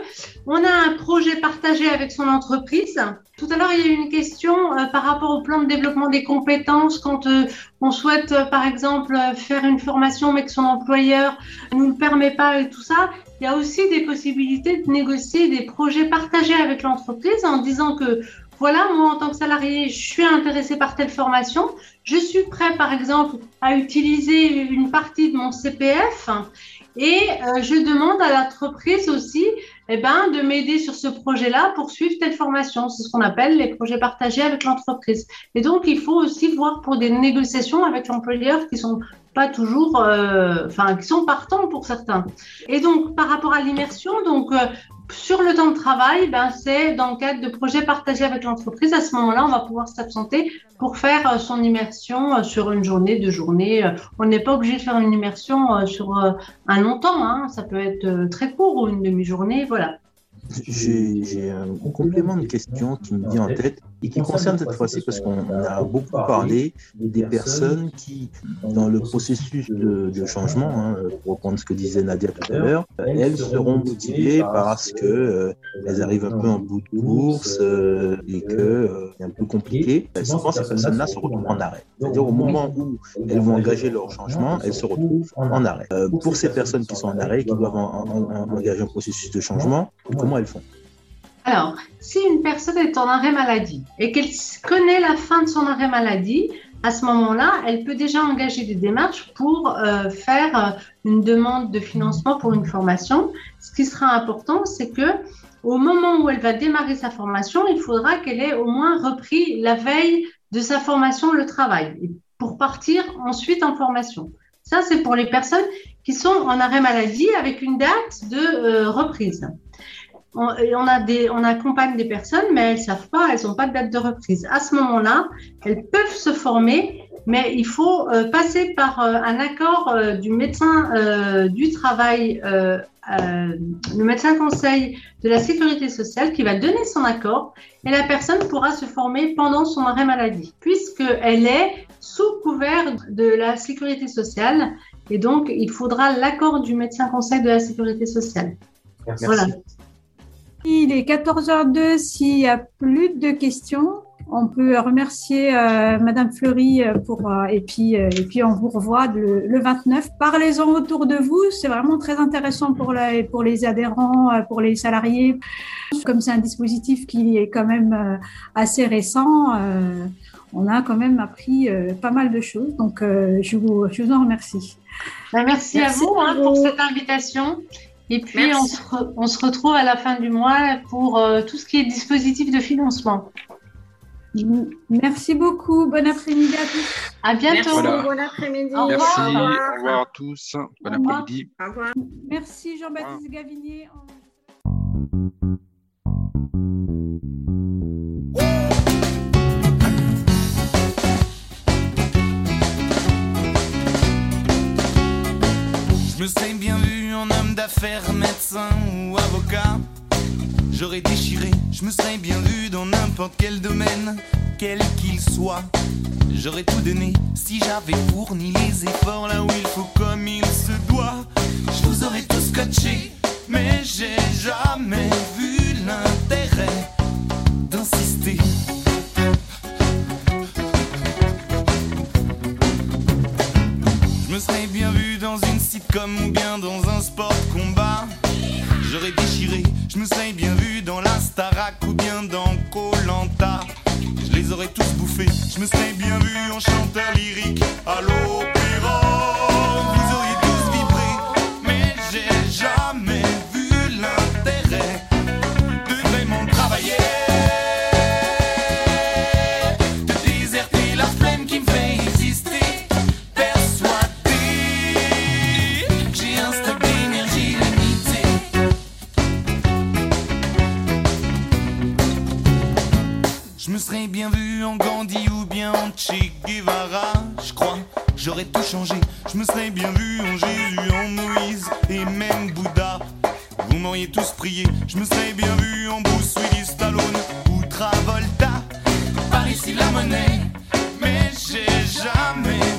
on a un projet partagé avec son entreprise. Tout à l'heure, il y a eu une question euh, par rapport au plan de développement des compétences quand euh, on souhaite, euh, par exemple, faire une formation mais que son employeur ne nous le permet pas et tout ça. Il y a aussi des possibilités de négocier des projets partagés avec l'entreprise en disant que voilà, moi en tant que salarié, je suis intéressé par telle formation, je suis prêt par exemple à utiliser une partie de mon CPF et euh, je demande à l'entreprise aussi eh ben, de m'aider sur ce projet-là pour suivre telle formation. C'est ce qu'on appelle les projets partagés avec l'entreprise. Et donc, il faut aussi voir pour des négociations avec l'employeur qui sont pas toujours, euh, enfin, qui sont partants pour certains. Et donc, par rapport à l'immersion, donc, euh, sur le temps de travail, ben, c'est dans le cadre de projets partagés avec l'entreprise. À ce moment-là, on va pouvoir s'absenter pour faire euh, son immersion sur une journée, deux journées. On n'est pas obligé de faire une immersion sur un longtemps. Hein. Ça peut être très court ou une demi-journée. Voilà. J'ai un complément de question qui me vient en tête et qui concerne cette fois-ci parce qu'on a beaucoup parlé des personnes qui, dans le processus de, de changement, hein, pour reprendre ce que disait Nadia tout à l'heure, elles seront motivées parce que euh, elles arrivent un peu en bout de course euh, et que euh, c'est un peu compliqué. Souvent, ces personnes-là se retrouvent en arrêt. C'est-à-dire au moment où elles vont engager leur changement, elles se retrouvent en arrêt. pour ces personnes qui sont en arrêt, qui doivent engager un processus de changement, comment elles font? Alors, si une personne est en arrêt maladie et qu'elle connaît la fin de son arrêt maladie, à ce moment-là, elle peut déjà engager des démarches pour euh, faire euh, une demande de financement pour une formation. Ce qui sera important, c'est que au moment où elle va démarrer sa formation, il faudra qu'elle ait au moins repris la veille de sa formation le travail pour partir ensuite en formation. Ça, c'est pour les personnes qui sont en arrêt maladie avec une date de euh, reprise on, on, a des, on accompagne des personnes, mais elles ne savent pas, elles n'ont pas de date de reprise. À ce moment-là, elles peuvent se former, mais il faut euh, passer par euh, un accord euh, du médecin du travail, le médecin conseil de la sécurité sociale qui va donner son accord et la personne pourra se former pendant son arrêt maladie, puisqu'elle est sous couvert de la sécurité sociale et donc il faudra l'accord du médecin conseil de la sécurité sociale. Merci. Voilà. Il est 14h02. S'il n'y a plus de questions, on peut remercier euh, Madame Fleury euh, pour euh, et puis et puis on vous revoit le, 29. Parlez-en autour de vous, c'est vraiment très intéressant pour pour les adhérents, pour les salariés. Comme c'est un dispositif qui est quand même assez récent, on a quand même appris pas mal de choses. Donc je vous je vous en remercie. Ben, merci, à vous, hein, pour cette invitation. Et puis, on se, on se, retrouve à la fin du mois pour euh, tout ce qui est dispositif de financement. Merci beaucoup. Bon après-midi à tous. À bientôt. Bon après-midi. Merci. Au revoir à tous. Bon après-midi. Au revoir. Merci Jean-Baptiste Gavinier. Je me serais bien vu en homme d'affaires, médecin ou avocat. J'aurais déchiré, je me serais bien vu dans n'importe quel domaine, quel qu'il soit. J'aurais tout donné si j'avais fourni les efforts là où il faut comme il se doit. Je vous aurais tous scotché, mais j'ai jamais vu l'intérêt sitcom ou bien dans un sport combat. J'aurais déchiré, je me serais bien vu dans la Starac ou bien dans Colanta. Je les aurais tous bouffés, je me serais bien vu en chanteur lyrique à bien vu en Gandhi ou bien en Che Guevara, je crois. J'aurais tout changé. Je me serais bien vu en Jésus, en Moïse et même Bouddha. Vous m'auriez tous prié. Je me serais bien vu en Bruce Willis, Stallone ou Travolta. Par ici la monnaie, mais j'ai jamais